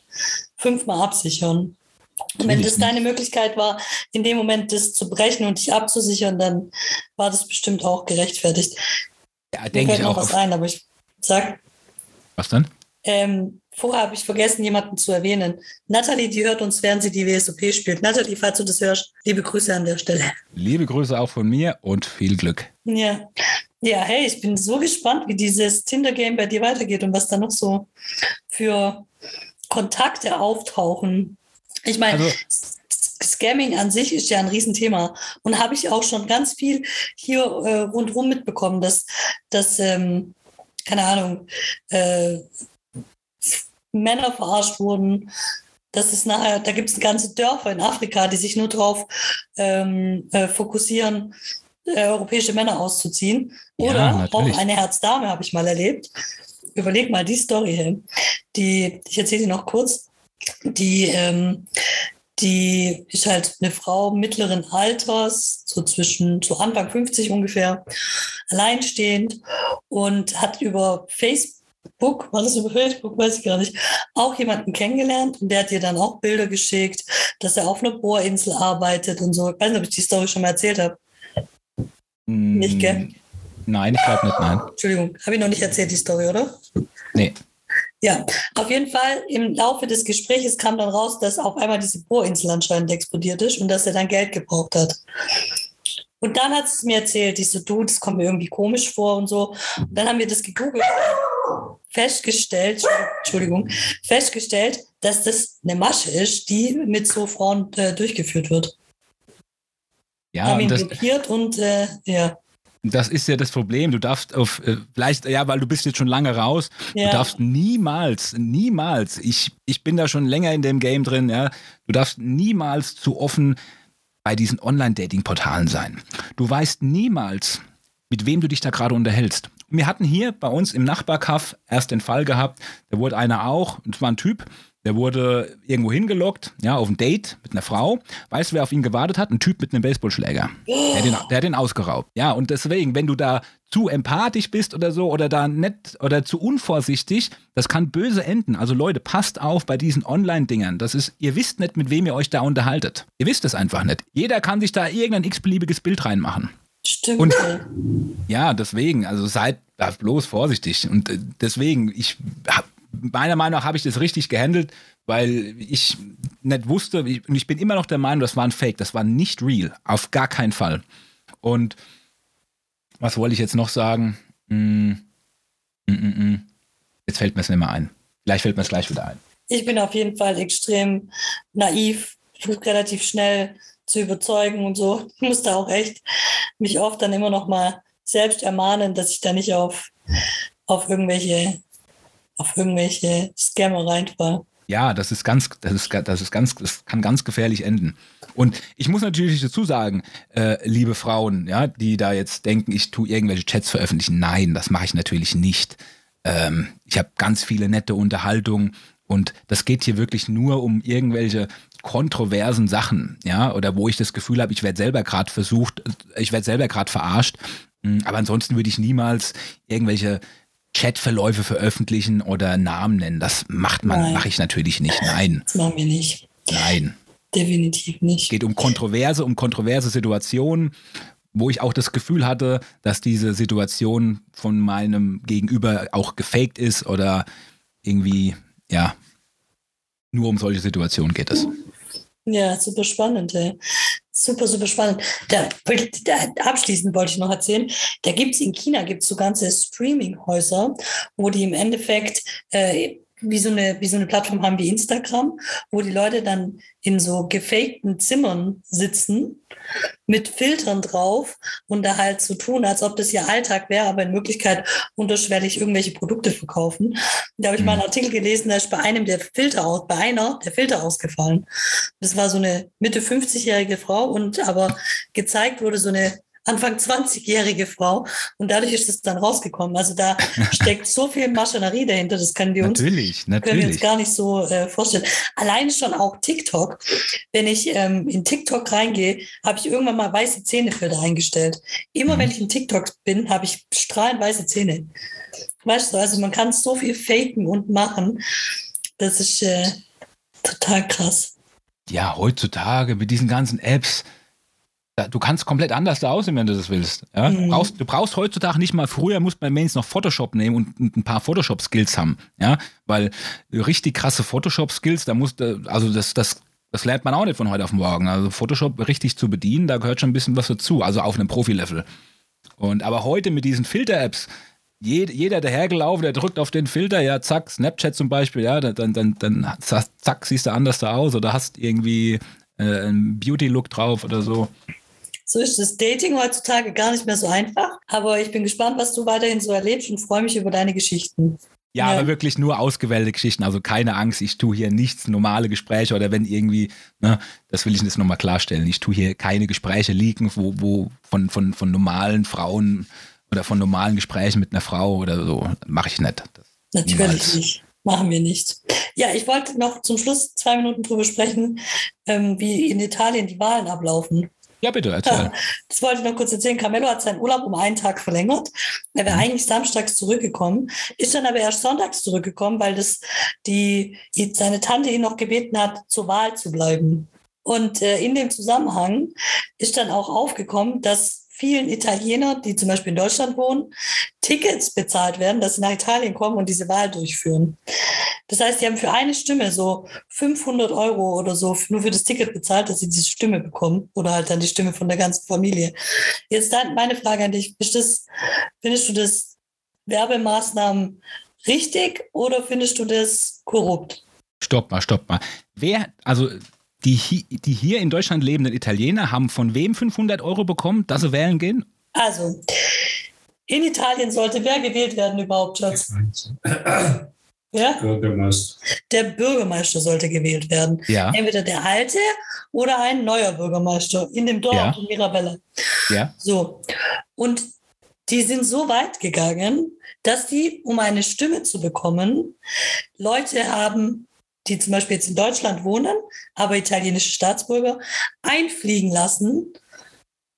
fünfmal absichern. Und wenn das deine Möglichkeit war, in dem Moment das zu brechen und dich abzusichern, dann war das bestimmt auch gerechtfertigt. Ja, denke ich noch auch. was ein, aber ich sag. Was dann? Ähm, Vorher habe ich vergessen, jemanden zu erwähnen. Nathalie, die hört uns, während sie die WSOP spielt. Nathalie, falls du das hörst, liebe Grüße an der Stelle. Liebe Grüße auch von mir und viel Glück. Ja. Ja, hey, ich bin so gespannt, wie dieses Tinder-Game bei dir weitergeht und was da noch so für Kontakte auftauchen. Ich meine, also, Scamming an sich ist ja ein Riesenthema und habe ich auch schon ganz viel hier äh, rundherum mitbekommen, dass, dass ähm, keine Ahnung, äh, Männer verarscht wurden. Das ist nachher, da gibt es ganze Dörfer in Afrika, die sich nur darauf ähm, äh, fokussieren, äh, europäische Männer auszuziehen. Oder ja, auch eine Herzdame habe ich mal erlebt. Überleg mal die Story hin. Die, ich erzähle sie noch kurz. Die, ähm, die ist halt eine Frau mittleren Alters, so zwischen so Anfang 50 ungefähr, alleinstehend und hat über Facebook Facebook, war das über Facebook, weiß ich gar nicht, auch jemanden kennengelernt und der hat dir dann auch Bilder geschickt, dass er auf einer Bohrinsel arbeitet und so. Ich weiß nicht, ob ich die Story schon mal erzählt habe. Mm, nicht, gell? Nein, ich glaube nicht, nein. Entschuldigung, habe ich noch nicht erzählt, die Story, oder? Nee. Ja, auf jeden Fall im Laufe des Gesprächs kam dann raus, dass auf einmal diese Bohrinsel anscheinend explodiert ist und dass er dann Geld gebraucht hat. Und dann hat es mir erzählt, ich so, du, das kommt mir irgendwie komisch vor und so. Und dann haben wir das gegoogelt festgestellt, Entschuldigung, festgestellt, dass das eine Masche ist, die mit so Frauen äh, durchgeführt wird. Ja, haben ihn das, blockiert und äh, ja. Das ist ja das Problem. Du darfst auf, äh, vielleicht, ja, weil du bist jetzt schon lange raus, ja. du darfst niemals, niemals, ich, ich bin da schon länger in dem Game drin, ja, du darfst niemals zu offen bei diesen Online-Dating-Portalen sein. Du weißt niemals, mit wem du dich da gerade unterhältst. wir hatten hier bei uns im Nachbarkaff erst den Fall gehabt, da wurde einer auch, und zwar ein Typ, der wurde irgendwo hingelockt, ja, auf ein Date mit einer Frau. Weißt du, wer auf ihn gewartet hat? Ein Typ mit einem Baseballschläger. Der hat, den, der hat den ausgeraubt. Ja, und deswegen, wenn du da zu empathisch bist oder so oder da nett oder zu unvorsichtig, das kann böse enden. Also Leute, passt auf bei diesen Online-Dingern. Das ist, ihr wisst nicht, mit wem ihr euch da unterhaltet. Ihr wisst es einfach nicht. Jeder kann sich da irgendein x-beliebiges Bild reinmachen. Stimmt. Und ja, deswegen, also seid bloß vorsichtig. Und äh, deswegen, ich hab, meiner Meinung nach habe ich das richtig gehandelt, weil ich nicht wusste, ich, und ich bin immer noch der Meinung, das war ein Fake, das war nicht real, auf gar keinen Fall. Und was wollte ich jetzt noch sagen? Hm, hm, hm, hm. jetzt fällt mir es nicht mehr ein. Vielleicht fällt mir es gleich wieder ein. Ich bin auf jeden Fall extrem naiv, relativ schnell zu überzeugen und so. (laughs) Ich musste auch echt mich oft dann immer noch mal selbst ermahnen, dass ich da nicht auf, auf irgendwelche auf irgendwelche Scammer reinfall. Ja, das ist ganz, das ist, das ist ganz, das kann ganz gefährlich enden. Und ich muss natürlich dazu sagen, äh, liebe Frauen, ja, die da jetzt denken, ich tue irgendwelche Chats veröffentlichen. Nein, das mache ich natürlich nicht. Ähm, ich habe ganz viele nette Unterhaltungen und das geht hier wirklich nur um irgendwelche kontroversen Sachen, ja, oder wo ich das Gefühl habe, ich werde selber gerade versucht, ich werde selber gerade verarscht. Hm, aber ansonsten würde ich niemals irgendwelche Chatverläufe veröffentlichen oder Namen nennen. Das macht man, mache ich natürlich nicht. Nein. Das machen wir nicht. Nein. Definitiv nicht. Es geht um Kontroverse, um kontroverse Situationen, wo ich auch das Gefühl hatte, dass diese Situation von meinem Gegenüber auch gefaked ist oder irgendwie, ja, nur um solche Situationen geht es. Ja, super spannend. Ey. Super, super spannend. Da, da, abschließend wollte ich noch erzählen, da gibt es in China gibt's so ganze Streaming-Häuser, wo die im Endeffekt äh, wie so, eine, wie so eine Plattform haben wie Instagram, wo die Leute dann in so gefakten Zimmern sitzen mit Filtern drauf und da halt so tun, als ob das ihr Alltag wäre, aber in Wirklichkeit unterschwellig irgendwelche Produkte verkaufen. Da habe ich mal einen mhm. Artikel gelesen, da ist bei einem der Filter aus, bei einer der Filter ausgefallen. Das war so eine Mitte 50-jährige Frau und aber gezeigt wurde so eine Anfang 20-jährige Frau. Und dadurch ist es dann rausgekommen. Also da (laughs) steckt so viel Maschinerie dahinter, das können wir uns, natürlich, natürlich. Können wir uns gar nicht so äh, vorstellen. Alleine schon auch TikTok. Wenn ich ähm, in TikTok reingehe, habe ich irgendwann mal weiße Zähnefilter eingestellt. Immer mhm. wenn ich in TikTok bin, habe ich strahlend weiße Zähne. Weißt du, also man kann so viel faken und machen. Das ist äh, total krass. Ja, heutzutage mit diesen ganzen Apps, du kannst komplett anders da aussehen, wenn du das willst. Ja? Mhm. Du, brauchst, du, brauchst, heutzutage nicht mal, früher musste man Mains noch Photoshop nehmen und ein paar Photoshop-Skills haben. Ja, weil richtig krasse Photoshop-Skills, da musste, also das, das, das lernt man auch nicht von heute auf morgen. Also Photoshop richtig zu bedienen, da gehört schon ein bisschen was dazu, also auf einem Profi-Level. Und aber heute mit diesen Filter-Apps, jeder, der hergelaufen, der drückt auf den Filter, ja, zack, Snapchat zum Beispiel, ja, dann, dann, dann, zack, siehst du anders da aus oder hast irgendwie äh, einen Beauty-Look drauf oder so. So ist das Dating heutzutage gar nicht mehr so einfach. Aber ich bin gespannt, was du weiterhin so erlebst und freue mich über deine Geschichten. Ja, ja, aber wirklich nur ausgewählte Geschichten. Also keine Angst, ich tue hier nichts, normale Gespräche oder wenn irgendwie, ne, das will ich jetzt nochmal klarstellen. Ich tue hier keine Gespräche liegen, wo, wo von, von, von normalen Frauen oder von normalen Gesprächen mit einer Frau oder so. Mache ich nicht. Das Natürlich niemals. nicht. Machen wir nicht. Ja, ich wollte noch zum Schluss zwei Minuten drüber sprechen, ähm, wie in Italien die Wahlen ablaufen. Ja, bitte, erzähl. (laughs) Das wollte ich noch kurz erzählen. Carmelo hat seinen Urlaub um einen Tag verlängert. Er wäre mhm. eigentlich samstags zurückgekommen, ist dann aber erst sonntags zurückgekommen, weil das die, seine Tante ihn noch gebeten hat, zur Wahl zu bleiben. Und äh, in dem Zusammenhang ist dann auch aufgekommen, dass vielen Italiener, die zum Beispiel in Deutschland wohnen, Tickets bezahlt werden, dass sie nach Italien kommen und diese Wahl durchführen. Das heißt, sie haben für eine Stimme so 500 Euro oder so nur für das Ticket bezahlt, dass sie diese Stimme bekommen oder halt dann die Stimme von der ganzen Familie. Jetzt dann meine Frage an dich, das, findest du das Werbemaßnahmen richtig oder findest du das korrupt? Stopp mal, stopp mal. Wer, also die, die hier in Deutschland lebenden Italiener haben von wem 500 Euro bekommen, dass sie wählen gehen? Also, in Italien sollte wer gewählt werden überhaupt, Schatz? Ja? Bürgermeister. Der Bürgermeister sollte gewählt werden. Ja. Entweder der alte oder ein neuer Bürgermeister in dem Dorf ja. in Mirabelle. Ja. So. Und die sind so weit gegangen, dass die, um eine Stimme zu bekommen, Leute haben, die zum Beispiel jetzt in Deutschland wohnen, aber italienische Staatsbürger, einfliegen lassen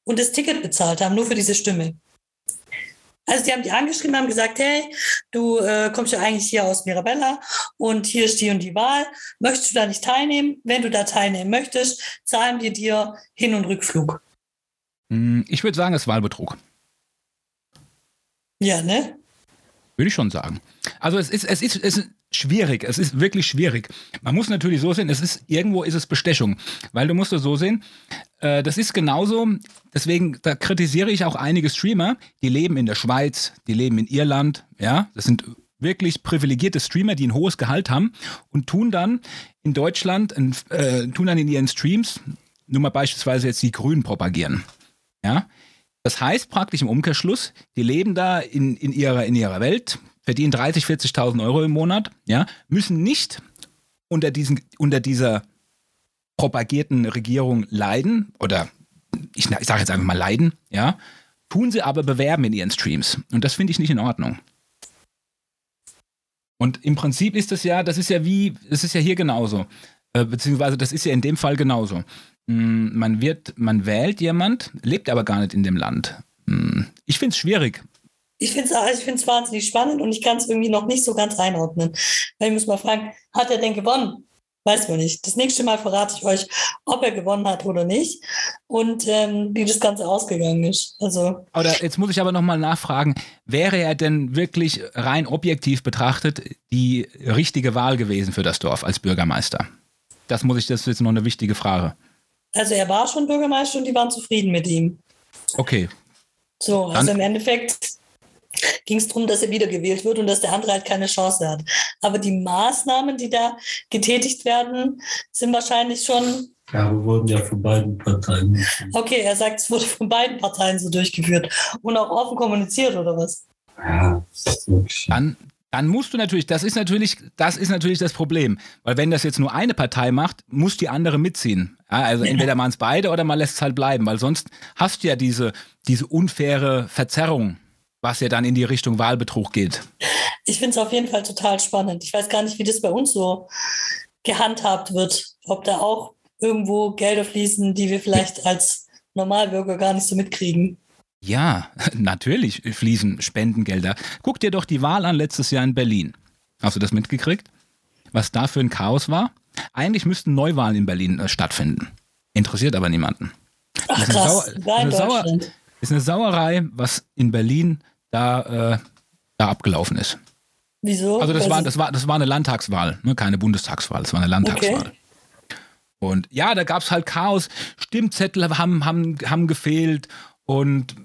und das Ticket bezahlt haben, nur für diese Stimme. Also die haben die angeschrieben, haben gesagt, hey, du äh, kommst ja eigentlich hier aus Mirabella und hier ist die und die Wahl. Möchtest du da nicht teilnehmen? Wenn du da teilnehmen möchtest, zahlen wir dir Hin- und Rückflug. Hm, ich würde sagen, es ist Wahlbetrug. Ja, ne? Würde ich schon sagen. Also es ist, es ist, es ist schwierig. Es ist wirklich schwierig. Man muss natürlich so sehen, es ist, irgendwo ist es Bestechung. Weil du musst es so sehen, äh, das ist genauso, deswegen, da kritisiere ich auch einige Streamer, die leben in der Schweiz, die leben in Irland, ja, das sind wirklich privilegierte Streamer, die ein hohes Gehalt haben und tun dann in Deutschland, äh, tun dann in ihren Streams, nur mal beispielsweise jetzt die Grünen propagieren. Ja, das heißt praktisch im Umkehrschluss, die leben da in, in, ihrer, in ihrer Welt, verdienen 30, 40.000 Euro im Monat, ja, müssen nicht unter, diesen, unter dieser propagierten Regierung leiden oder ich, ich sage jetzt einfach mal leiden, ja, tun sie aber bewerben in ihren Streams. Und das finde ich nicht in Ordnung. Und im Prinzip ist das ja, das ist ja wie, das ist ja hier genauso. Äh, beziehungsweise das ist ja in dem Fall genauso. Mm, man wird, man wählt jemand, lebt aber gar nicht in dem Land. Mm, ich finde es schwierig. Ich finde es ich wahnsinnig spannend und ich kann es irgendwie noch nicht so ganz einordnen. Weil ich muss mal fragen, hat er denn gewonnen? Weiß man nicht. Das nächste Mal verrate ich euch, ob er gewonnen hat oder nicht und ähm, wie das Ganze ausgegangen ist. Also. Oder jetzt muss ich aber nochmal nachfragen, wäre er denn wirklich rein objektiv betrachtet die richtige Wahl gewesen für das Dorf als Bürgermeister? Das muss ich, das ist jetzt noch eine wichtige Frage. Also er war schon Bürgermeister und die waren zufrieden mit ihm. Okay. So, also Dann im Endeffekt ging es darum, dass er wiedergewählt wird und dass der andere halt keine Chance hat. Aber die Maßnahmen, die da getätigt werden, sind wahrscheinlich schon. Ja, wir wurden ja von beiden Parteien. Okay, er sagt, es wurde von beiden Parteien so durchgeführt und auch offen kommuniziert, oder was? Ja, das ist wirklich. Dann, dann musst du natürlich, das ist natürlich, das ist natürlich das Problem. Weil wenn das jetzt nur eine Partei macht, muss die andere mitziehen. Ja, also ja. entweder machen es beide oder man lässt es halt bleiben, weil sonst hast du ja diese, diese unfaire Verzerrung, was ja dann in die Richtung Wahlbetrug geht. Ich finde es auf jeden Fall total spannend. Ich weiß gar nicht, wie das bei uns so gehandhabt wird. Ob da auch irgendwo Gelder fließen, die wir vielleicht als Normalbürger gar nicht so mitkriegen. Ja, (laughs) natürlich fließen Spendengelder. Guck dir doch die Wahl an letztes Jahr in Berlin. Hast du das mitgekriegt? Was da für ein Chaos war? Eigentlich müssten Neuwahlen in Berlin äh, stattfinden. Interessiert aber niemanden. Ach, ist, eine krass. Sauer, ist eine Sauerei, was in Berlin da, äh, da abgelaufen ist. Wieso? Also das war, das war, das war eine Landtagswahl, ne? keine Bundestagswahl, das war eine Landtagswahl. Okay. Und ja, da gab es halt Chaos, Stimmzettel haben, haben, haben gefehlt und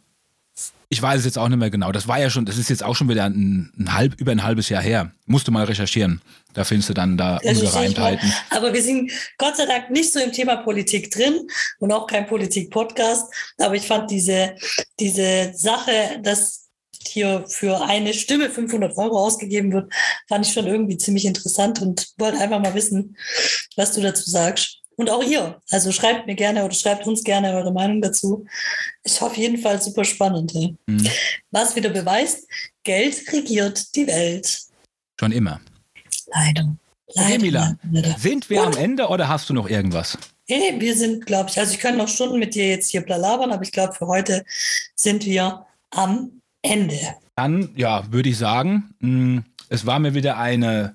ich weiß es jetzt auch nicht mehr genau. Das war ja schon, das ist jetzt auch schon wieder ein, ein halb, über ein halbes Jahr her. Musst du mal recherchieren. Da findest du dann da Ungereimtheiten. Aber wir sind Gott sei Dank nicht so im Thema Politik drin und auch kein Politik-Podcast. Aber ich fand diese, diese Sache, dass hier für eine Stimme 500 Euro ausgegeben wird, fand ich schon irgendwie ziemlich interessant und wollte einfach mal wissen, was du dazu sagst. Und auch ihr. Also schreibt mir gerne oder schreibt uns gerne eure Meinung dazu. Ist auf jeden Fall super spannend. Ja. Mhm. Was wieder beweist, Geld regiert die Welt. Schon immer. Leider. Leider, Emila, sind wir Und? am Ende oder hast du noch irgendwas? Hey, wir sind, glaube ich, also ich könnte noch Stunden mit dir jetzt hier blalabern, aber ich glaube, für heute sind wir am Ende. Dann, ja, würde ich sagen, hm, es war mir wieder eine,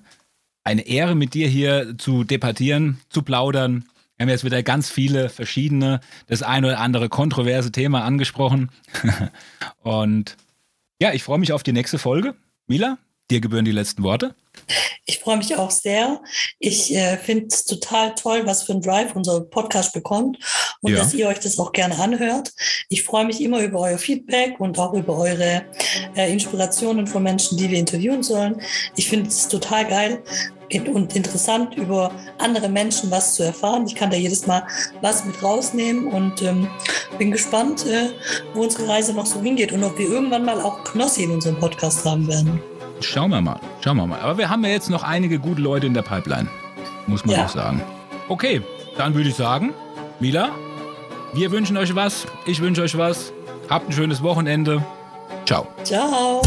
eine Ehre, mit dir hier zu debattieren, zu plaudern. Wir haben jetzt wieder ganz viele verschiedene, das ein oder andere kontroverse Thema angesprochen. (laughs) Und ja, ich freue mich auf die nächste Folge. Mila, dir gebühren die letzten Worte. Ich freue mich auch sehr. Ich äh, finde es total toll, was für ein Drive unser Podcast bekommt und ja. dass ihr euch das auch gerne anhört. Ich freue mich immer über euer Feedback und auch über eure äh, Inspirationen von Menschen, die wir interviewen sollen. Ich finde es total geil, und interessant, über andere Menschen was zu erfahren. Ich kann da jedes Mal was mit rausnehmen und ähm, bin gespannt, äh, wo unsere Reise noch so hingeht und ob wir irgendwann mal auch Knossi in unserem Podcast haben werden. Schauen wir mal, schauen wir mal. Aber wir haben ja jetzt noch einige gute Leute in der Pipeline, muss man ja. auch sagen. Okay, dann würde ich sagen, Mila, wir wünschen euch was, ich wünsche euch was. Habt ein schönes Wochenende Ciao. Ciao.